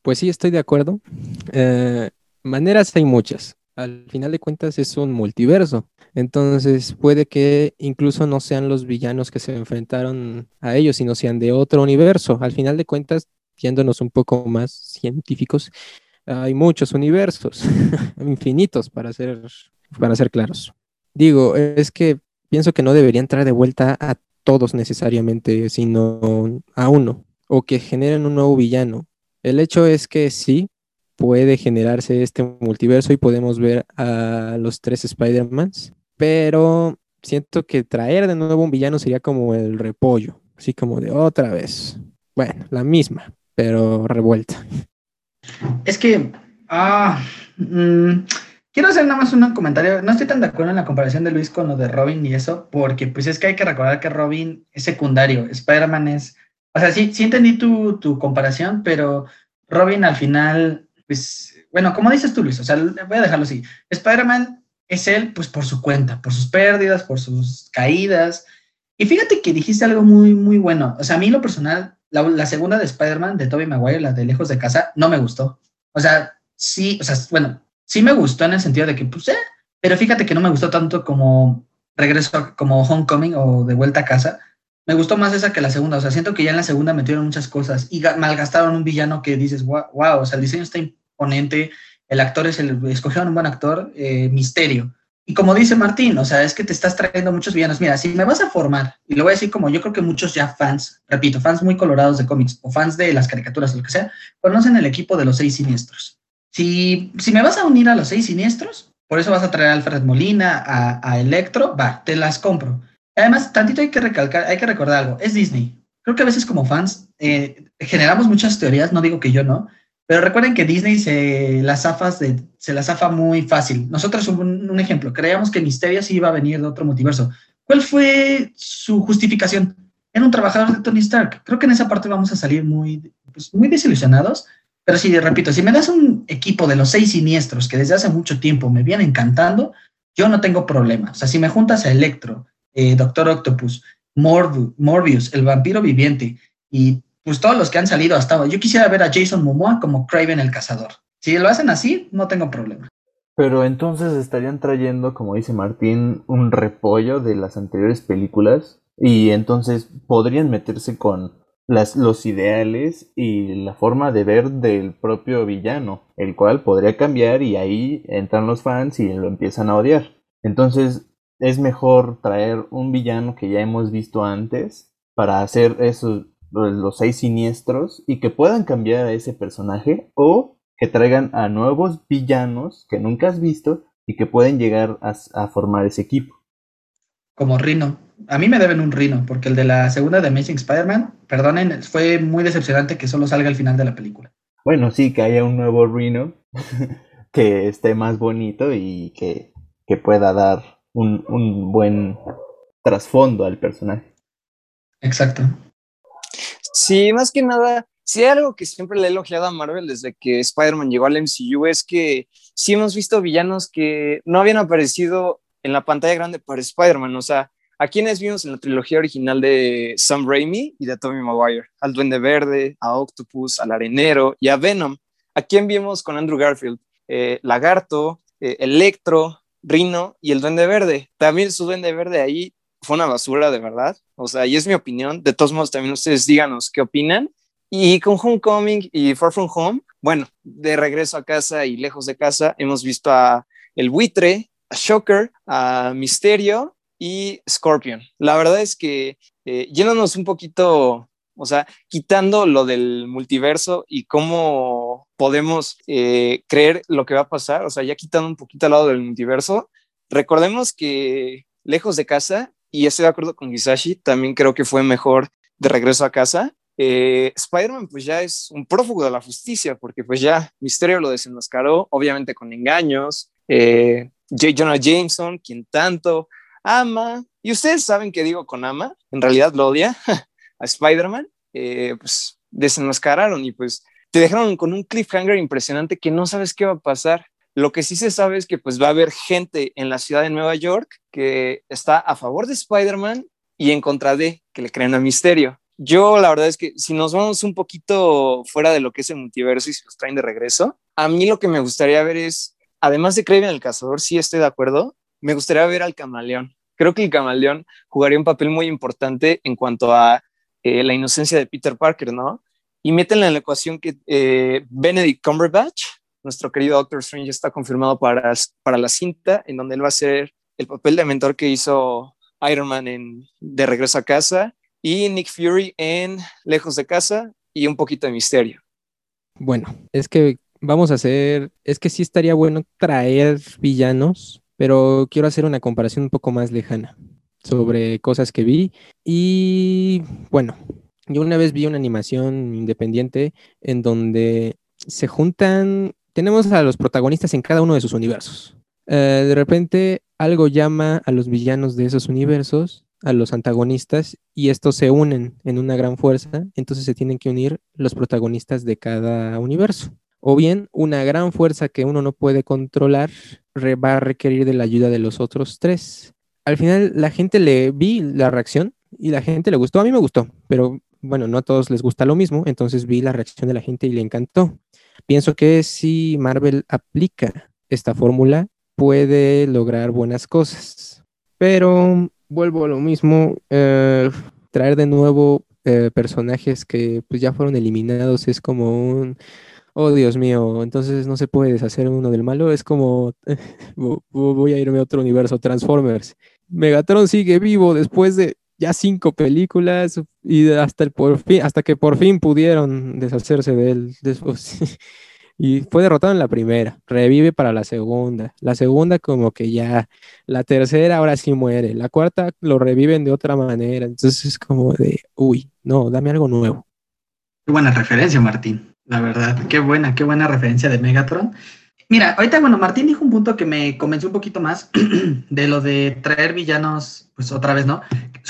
Pues sí, estoy de acuerdo. Eh, maneras hay muchas. Al final de cuentas es un multiverso. Entonces puede que incluso no sean los villanos que se enfrentaron a ellos, sino sean de otro universo. Al final de cuentas, yéndonos un poco más científicos, hay muchos universos, infinitos para ser, para ser claros. Digo, es que pienso que no debería entrar de vuelta a todos necesariamente, sino a uno, o que generen un nuevo villano. El hecho es que sí, puede generarse este multiverso y podemos ver a los tres Spider-Mans, pero siento que traer de nuevo un villano sería como el repollo, así como de otra vez. Bueno, la misma, pero revuelta. Es que, ah, mm, quiero hacer nada más un comentario. No estoy tan de acuerdo en la comparación de Luis con lo de Robin y eso, porque pues es que hay que recordar que Robin es secundario, Spider-Man es, o sea, sí, sí entendí tu, tu comparación, pero Robin al final, pues, bueno, como dices tú, Luis, o sea, voy a dejarlo así. Spider-Man es él, pues, por su cuenta, por sus pérdidas, por sus caídas. Y fíjate que dijiste algo muy, muy bueno. O sea, a mí lo personal, la, segunda de Spider-Man, de Tobey Maguire, la de Lejos de Casa, no me gustó. O sea, sí, o sea, bueno, sí me gustó en el sentido de que, pues, eh, pero fíjate que no me gustó tanto como Regreso, como Homecoming o De Vuelta a Casa. Me gustó más esa que la segunda. O sea, siento que ya en la segunda metieron muchas cosas y malgastaron un villano que dices, wow, o sea, el diseño está imponente, el actor es el, escogieron un buen actor, eh, misterio. Y como dice Martín, o sea, es que te estás trayendo muchos villanos. Mira, si me vas a formar, y lo voy a decir como yo creo que muchos ya fans, repito, fans muy colorados de cómics o fans de las caricaturas o lo que sea, conocen el equipo de los seis siniestros. Si, si me vas a unir a los seis siniestros, por eso vas a traer a Alfred Molina, a, Electro, va, te las compro. Además, tantito hay que recalcar, hay que recordar algo, es Disney. Creo que a veces como fans eh, generamos muchas teorías, no digo que yo no, pero recuerden que Disney se las zafas de, se la zafa muy fácil. Nosotros, un, un ejemplo, creíamos que Misterio sí iba a venir de otro multiverso. ¿Cuál fue su justificación? Era un trabajador de Tony Stark. Creo que en esa parte vamos a salir muy, pues, muy desilusionados. Pero sí, repito, si me das un equipo de los seis siniestros que desde hace mucho tiempo me viene encantando, yo no tengo problema. O sea, si me juntas a Electro, eh, Doctor Octopus, Morbius, el vampiro viviente y pues todos los que han salido hasta ahora. Yo quisiera ver a Jason Momoa como Craven el cazador. Si lo hacen así, no tengo problema. Pero entonces estarían trayendo, como dice Martín, un repollo de las anteriores películas y entonces podrían meterse con las, los ideales y la forma de ver del propio villano, el cual podría cambiar y ahí entran los fans y lo empiezan a odiar. Entonces es mejor traer un villano que ya hemos visto antes para hacer esos los seis siniestros y que puedan cambiar a ese personaje o que traigan a nuevos villanos que nunca has visto y que pueden llegar a, formar ese equipo. Como Rino. A mí me deben un Rino, porque el de la segunda de Amazing Spider-Man, perdonen, fue muy decepcionante que solo salga al final de la película. Bueno, sí, que haya un nuevo Rino que esté más bonito y que, que pueda dar un, un buen trasfondo al personaje. Exacto. Sí, más que nada, hay algo que siempre le he elogiado a Marvel desde que Spider-Man llegó al MCU es que sí hemos visto villanos que no habían aparecido en la pantalla grande para Spider-Man. O sea, ¿a quienes vimos en la trilogía original de Sam Raimi y de Tobey Maguire? Al Duende Verde, a Octopus, al Arenero y a Venom. ¿A quién vimos con Andrew Garfield? Eh, Lagarto, eh, Electro, Rino y el Duende Verde. También su Duende Verde ahí fue una basura de verdad. O sea, y es mi opinión. De todos modos, también ustedes díganos qué opinan. Y con Homecoming y Far From Home, bueno, de regreso a casa y lejos de casa, hemos visto a El Buitre, a Shocker, a Misterio y Scorpion. La verdad es que eh, yéndonos un poquito, o sea, quitando lo del multiverso y cómo podemos eh, creer lo que va a pasar, o sea, ya quitando un poquito al lado del multiverso, recordemos que lejos de casa, y estoy de acuerdo con Gisashi, también creo que fue mejor de regreso a casa. Eh, Spider-Man pues ya es un prófugo de la justicia, porque pues ya Misterio lo desenmascaró, obviamente con engaños, eh, J. Jonah Jameson, quien tanto ama, y ustedes saben que digo con ama, en realidad lo odia a Spider-Man, eh, pues desenmascararon y pues te dejaron con un cliffhanger impresionante que no sabes qué va a pasar. Lo que sí se sabe es que pues va a haber gente en la ciudad de Nueva York que está a favor de Spider-Man y en contra de que le crean a Misterio. Yo la verdad es que si nos vamos un poquito fuera de lo que es el multiverso y si los traen de regreso, a mí lo que me gustaría ver es, además de Kraven el Cazador, sí estoy de acuerdo, me gustaría ver al Camaleón. Creo que el Camaleón jugaría un papel muy importante en cuanto a eh, la inocencia de Peter Parker, ¿no? Y métenle en la ecuación que eh, Benedict Cumberbatch, nuestro querido Doctor Strange, está confirmado para, para la cinta, en donde él va a ser el papel de mentor que hizo Iron Man en De Regreso a Casa y Nick Fury en Lejos de Casa y un poquito de misterio. Bueno, es que vamos a hacer, es que sí estaría bueno traer villanos, pero quiero hacer una comparación un poco más lejana sobre cosas que vi. Y bueno, yo una vez vi una animación independiente en donde se juntan, tenemos a los protagonistas en cada uno de sus universos. Eh, de repente algo llama a los villanos de esos universos, a los antagonistas, y estos se unen en una gran fuerza, entonces se tienen que unir los protagonistas de cada universo. O bien una gran fuerza que uno no puede controlar va a requerir de la ayuda de los otros tres. Al final la gente le vi la reacción y la gente le gustó, a mí me gustó, pero bueno, no a todos les gusta lo mismo, entonces vi la reacción de la gente y le encantó. Pienso que si Marvel aplica esta fórmula, puede lograr buenas cosas. Pero vuelvo a lo mismo, eh, traer de nuevo eh, personajes que pues ya fueron eliminados es como un, oh Dios mío, entonces no se puede deshacer uno del malo, es como, voy a irme a otro universo, Transformers. Megatron sigue vivo después de ya cinco películas y hasta, el por fin, hasta que por fin pudieron deshacerse de él. Después, y fue derrotado en la primera, revive para la segunda, la segunda como que ya, la tercera ahora sí muere, la cuarta lo reviven de otra manera, entonces es como de, uy, no, dame algo nuevo. Qué buena referencia, Martín, la verdad, qué buena, qué buena referencia de Megatron. Mira, ahorita, bueno, Martín dijo un punto que me convenció un poquito más de lo de traer villanos, pues otra vez, ¿no?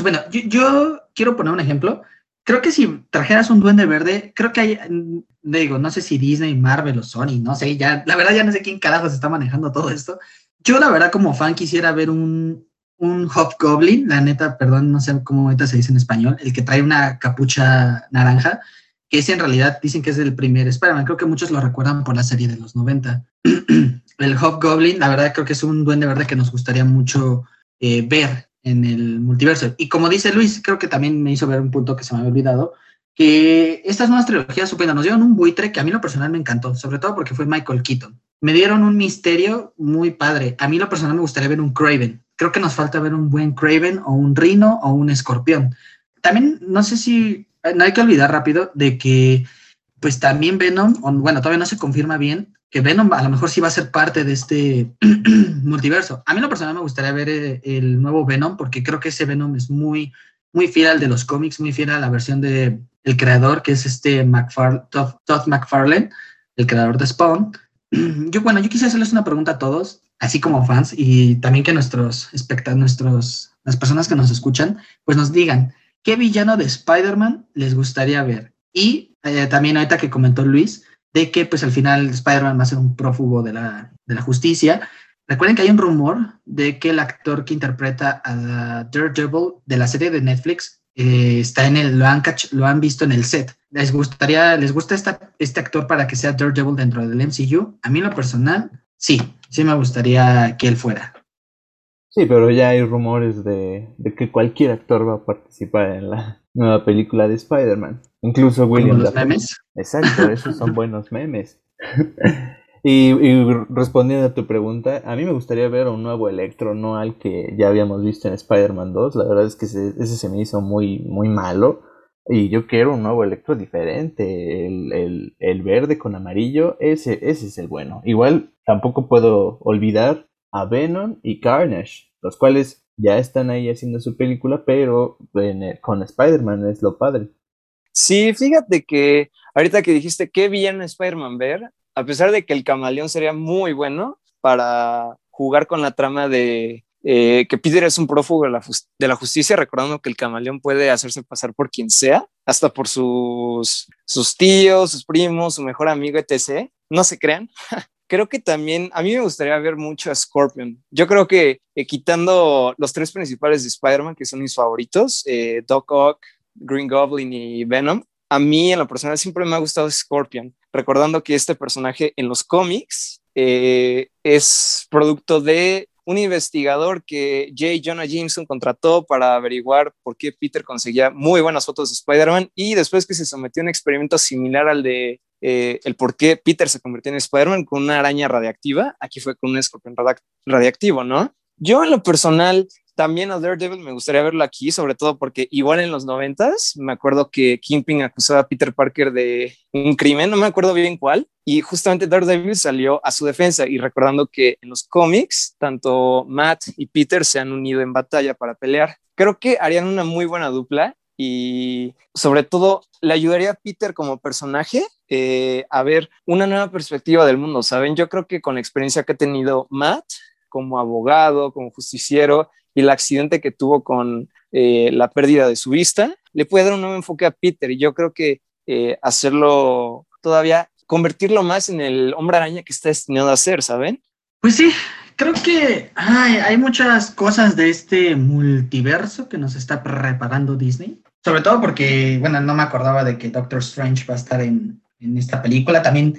Bueno, yo quiero poner un ejemplo creo que si trajeras un duende verde, creo que hay, mm, digo, no sé si Disney, Marvel o Sony, no sé, ya, la verdad ya no sé quién carajo se está manejando todo esto. Yo la verdad como fan quisiera ver un, un Hobgoblin, la neta, perdón, no sé cómo ahorita se dice en español, el que trae una capucha naranja, que es en realidad, dicen que es el primer Spider-Man, creo que muchos lo recuerdan por la serie de los 90. el Hobgoblin, la verdad creo que es un duende verde que nos gustaría mucho eh, ver en el multiverso. Y como dice Luis, creo que también me hizo ver un punto que se me había olvidado, que estas nuevas trilogías supiendo, nos dieron un buitre que a mí lo personal me encantó, sobre todo porque fue Michael Keaton. Me dieron un misterio muy padre. A mí lo personal me gustaría ver un Craven. Creo que nos falta ver un buen Craven o un Rino o un Escorpión. También, no sé si, no hay que olvidar rápido de que, pues también Venom, bueno, todavía no se confirma bien, que Venom a lo mejor sí va a ser parte de este multiverso. A mí lo personal me gustaría ver eh, el, nuevo Venom porque creo que ese Venom es muy, muy fiel al de los cómics, muy fiel a la versión de el creador que es este Todd, McFarlane, el creador de Spawn. Yo, bueno, yo quisiera hacerles una pregunta a todos, así como fans y también que nuestros espectadores, nuestros, las personas que nos escuchan, pues nos digan qué villano de Spider-Man les gustaría ver. Y eh, también ahorita que comentó Luis, de que pues al final Spider-Man va a ser un prófugo de la, de la justicia. Recuerden que hay un rumor de que el actor que interpreta a Daredevil de la serie de Netflix eh, está en el, lo han, lo han visto en el set. ¿Les gustaría, les gusta este actor para que sea Daredevil dentro del MCU? A mí lo personal, sí, sí me gustaría que él fuera. Sí, pero ya hay rumores de, de que cualquier actor va a participar en la nueva película de Spider-Man. Incluso William los memes. Exacto, esos son buenos memes. y, respondiendo a tu pregunta, a mí me gustaría ver un nuevo Electro, no al que ya habíamos visto en Spider-Man 2. La verdad es que ese, se me hizo muy, muy malo. Y yo quiero un nuevo Electro diferente. El, el, verde con amarillo, ese, ese es el bueno. Igual tampoco puedo olvidar a Venom y Carnage, los cuales ya están ahí haciendo su película, pero con Spider-Man es lo padre. Sí, fíjate que ahorita que dijiste qué bien Spider-Man ver, a pesar de que el camaleón sería muy bueno para jugar con la trama de eh, que Peter es un prófugo de la, de la, justicia, recordando que el camaleón puede hacerse pasar por quien sea, hasta por sus, sus tíos, sus primos, su mejor amigo, etc. No se crean. creo que también a mí me gustaría ver mucho a Scorpion. Yo creo que eh, quitando los tres principales de Spider-Man, que son mis favoritos, eh, Doc Ock, Green Goblin y Venom, a mí en lo personal siempre me ha gustado Scorpion, recordando que este personaje en los cómics eh, es producto de un investigador que J. Jonah Jameson contrató para averiguar por qué Peter conseguía muy buenas fotos de Spider-Man y después que se sometió a un experimento similar al de eh, el por qué Peter se convirtió en Spider-Man con una araña radiactiva, aquí fue con un escorpión radiactivo, ¿no? Yo en lo personal también a Daredevil me gustaría verlo aquí, sobre todo porque igual en los noventas me acuerdo que Kingpin acusaba a Peter Parker de un crimen, no me acuerdo bien cuál, y justamente Daredevil salió a su defensa y recordando que en los cómics tanto Matt y Peter se han unido en batalla para pelear. Creo que harían una muy buena dupla y sobre todo le ayudaría a Peter como personaje eh, a ver una nueva perspectiva del mundo, ¿saben? Yo creo que con la experiencia que ha tenido Matt como abogado, como justiciero, y el accidente que tuvo con eh, la pérdida de su vista, le puede dar un nuevo enfoque a Peter y yo creo que eh, hacerlo todavía, convertirlo más en el hombre araña que está destinado a ser, ¿saben? Pues sí, creo que hay muchas cosas de este multiverso que nos está preparando Disney. Sobre todo porque, bueno, no me acordaba de que Doctor Strange va a estar en, en esta película. También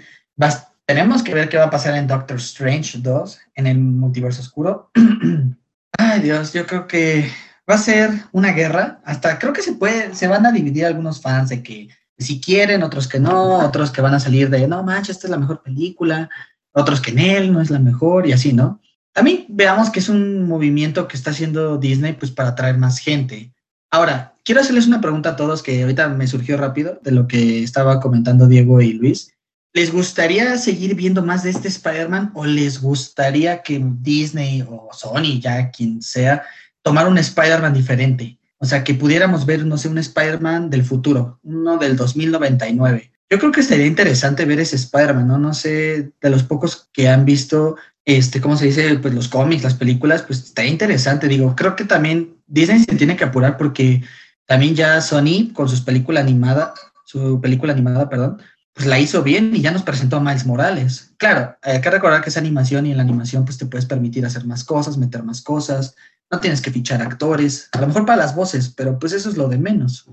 tenemos que ver qué va a pasar en Doctor Strange 2, en el multiverso oscuro. Ay, Dios, yo creo que va a ser una guerra. Hasta creo que se puede, se van a dividir algunos fans de que si quieren, otros que no, otros que van a salir de no manches, esta es la mejor película, otros que en él no es la mejor y así, ¿no? También veamos que es un movimiento que está haciendo Disney pues para atraer más gente. Ahora, quiero hacerles una pregunta a todos que ahorita me surgió rápido de lo que estaba comentando Diego y Luis. ¿Les gustaría seguir viendo más de este Spider-Man o les gustaría que Disney o Sony, ya quien sea, tomar un Spider-Man diferente? O sea, que pudiéramos ver, no sé, un Spider-Man del futuro, uno del 2099. Yo creo que estaría interesante ver ese Spider-Man, ¿no? No sé, de los pocos que han visto, este, ¿cómo se dice? Pues los cómics, las películas, pues estaría interesante. Digo, creo que también Disney se tiene que apurar porque también ya Sony, con sus película animada, su película animada, perdón, pues la hizo bien y ya nos presentó a Miles Morales. Claro, hay que recordar que es animación y en la animación pues te puedes permitir hacer más cosas, meter más cosas, no tienes que fichar actores, a lo mejor para las voces, pero pues eso es lo de menos.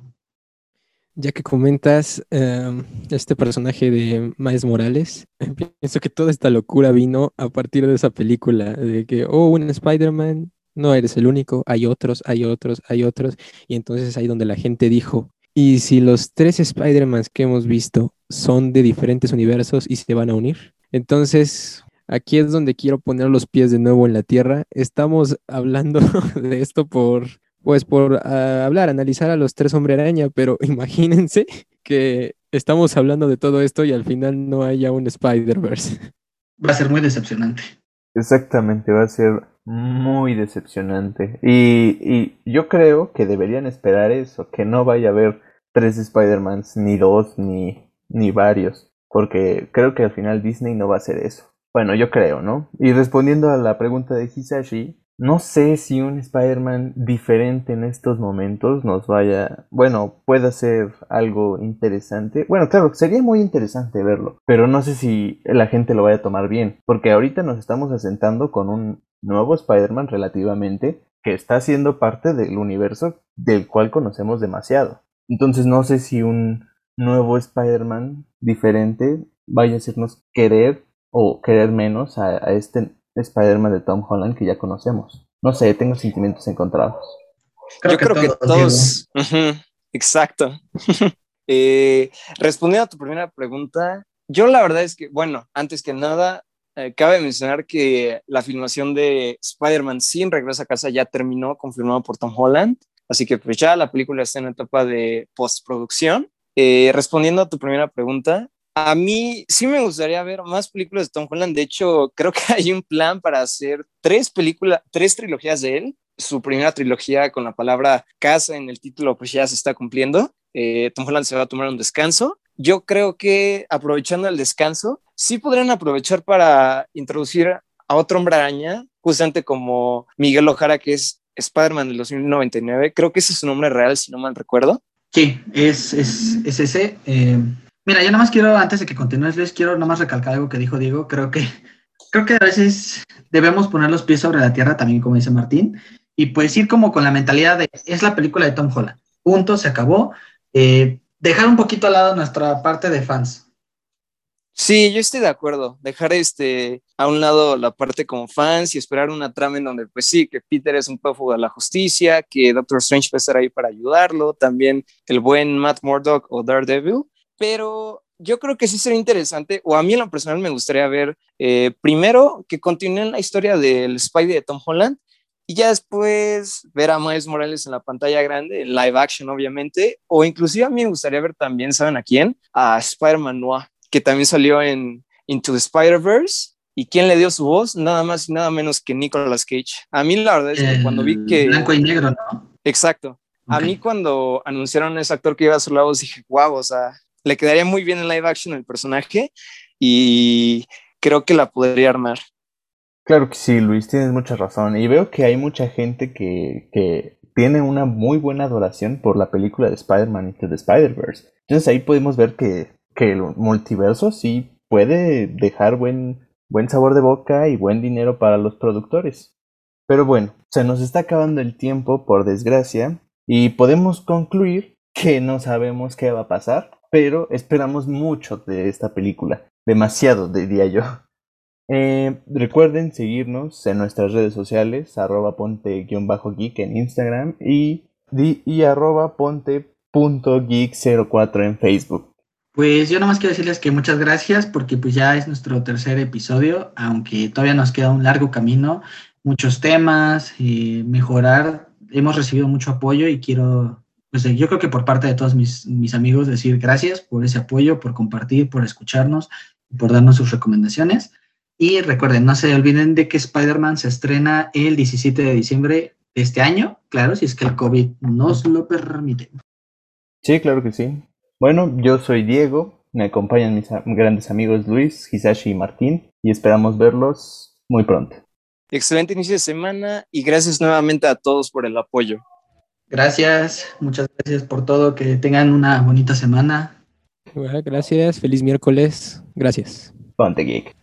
Ya que comentas em, este personaje de Miles Morales, pienso que toda esta locura vino a partir de esa película, de que, oh, un Spider-Man, no eres el único, hay otros, hay otros, hay otros, y entonces ahí donde la gente dijo, y si los tres Spider-Mans que hemos visto son de diferentes universos y se van a unir, entonces aquí es donde quiero poner los pies de nuevo en la tierra. Estamos hablando de esto por, pues por ah, hablar, analizar a los tres hombre araña, pero imagínense que estamos hablando de todo esto y al final no haya un Spider-Verse. Va a ser muy decepcionante. Exactamente, va a ser muy decepcionante. Y, y yo creo que deberían esperar eso, que no vaya a haber tres Spider-Mans, ni dos, ni, ni varios. Porque creo que al final Disney no va a hacer eso. Bueno, yo creo, ¿no? Y respondiendo a la pregunta de Hisashi, no sé si un Spider-Man diferente en estos momentos nos vaya, bueno, pueda ser algo interesante. Bueno, claro, sería muy interesante verlo, pero no sé si la gente lo vaya a tomar bien, porque ahorita nos estamos asentando con un nuevo Spider-Man relativamente que está siendo parte del universo del cual conocemos demasiado. Entonces no sé si un nuevo Spider-Man diferente vaya a hacernos querer o querer menos a, a este Spider-Man de Tom Holland que ya conocemos. No sé, tengo sentimientos encontrados. Yo creo que todos. Exacto. Eh, respondiendo a tu primera pregunta, yo la verdad es que, bueno, antes que nada, eh, cabe mencionar que la filmación de Spider-Man sin Regreso a Casa ya terminó, confirmado por Tom Holland. Así que pues ya la película está en etapa de postproducción. Eh, respondiendo a tu primera pregunta, a mí sí me gustaría ver más películas de Tom Holland. De hecho, creo que hay un plan para hacer tres películas, tres trilogías de él. Su primera trilogía con la palabra casa en el título pues ya se está cumpliendo. Eh, Tom Holland se va a tomar un descanso. Yo creo que aprovechando el descanso, sí podrían aprovechar para introducir a otro hombre araña, justamente como Miguel Ojara, que es Spider-Man del 2099. Creo que ese es su nombre real, si no mal recuerdo. Sí, es, es, es ese. Eh, mira, yo nada más quiero, antes de que continúes, Luis, quiero nada más recalcar algo que dijo Diego. Creo que, creo que a veces debemos poner los pies sobre la tierra, también como dice Martín, y pues ir como con la mentalidad de, es la película de Tom Holland. Punto, se acabó. Eh, dejar un poquito al lado nuestra parte de fans. Sí, yo estoy de acuerdo. Dejar este a un lado la parte como fans y esperar una trama en donde, pues sí, que Peter es un prófugo de la justicia, que Doctor Strange va a estar ahí para ayudarlo, también el buen Matt Murdock o Daredevil. Pero yo creo que sí sería interesante, o a mí en lo personal me gustaría ver, eh, primero que continúen la historia del Spidey de Tom Holland y ya después ver a Miles Morales en la pantalla grande, en live action obviamente, o inclusive a mí me gustaría ver también, ¿saben a quién? A Spider-Man Noir, que también salió en Into the Spider-Verse. ¿Y quién le dio su voz? Nada más y nada menos que Nicolas Cage. A mí la verdad es que cuando vi que... Blanco y negro, ¿no? Exacto. A mí cuando anunciaron a ese actor que iba a su lado, dije, wow, o sea, le quedaría muy bien en live action el personaje y creo que la podría armar. Claro que sí, Luis, tienes mucha razón. Y veo que hay mucha gente que, que tiene una muy buena adoración por la película de Spider-Man Into the Spider-Verse. Entonces ahí podemos ver que, que el multiverso sí puede dejar buen, buen sabor de boca y buen dinero para los productores. Pero bueno, se nos está acabando el tiempo, por desgracia, y podemos concluir que no sabemos qué va a pasar, pero esperamos mucho de esta película. Demasiado, diría yo. Eh, recuerden seguirnos en nuestras redes sociales, arroba ponte-geek en Instagram y, y arroba ponte.geek04 en Facebook. Pues yo nada más quiero decirles que muchas gracias porque pues ya es nuestro tercer episodio, aunque todavía nos queda un largo camino, muchos temas, eh, mejorar. Hemos recibido mucho apoyo y quiero, pues yo creo que por parte de todos mis, mis amigos decir gracias por ese apoyo, por compartir, por escucharnos, por darnos sus recomendaciones. Y recuerden, no se olviden de que Spider-Man se estrena el 17 de diciembre de este año, claro, si es que el COVID nos lo permite. Sí, claro que sí. Bueno, yo soy Diego, me acompañan mis grandes amigos Luis, Hisashi y Martín, y esperamos verlos muy pronto. Excelente inicio de semana y gracias nuevamente a todos por el apoyo. Gracias, muchas gracias por todo, que tengan una bonita semana. Gracias, feliz miércoles, gracias. Ponte geek.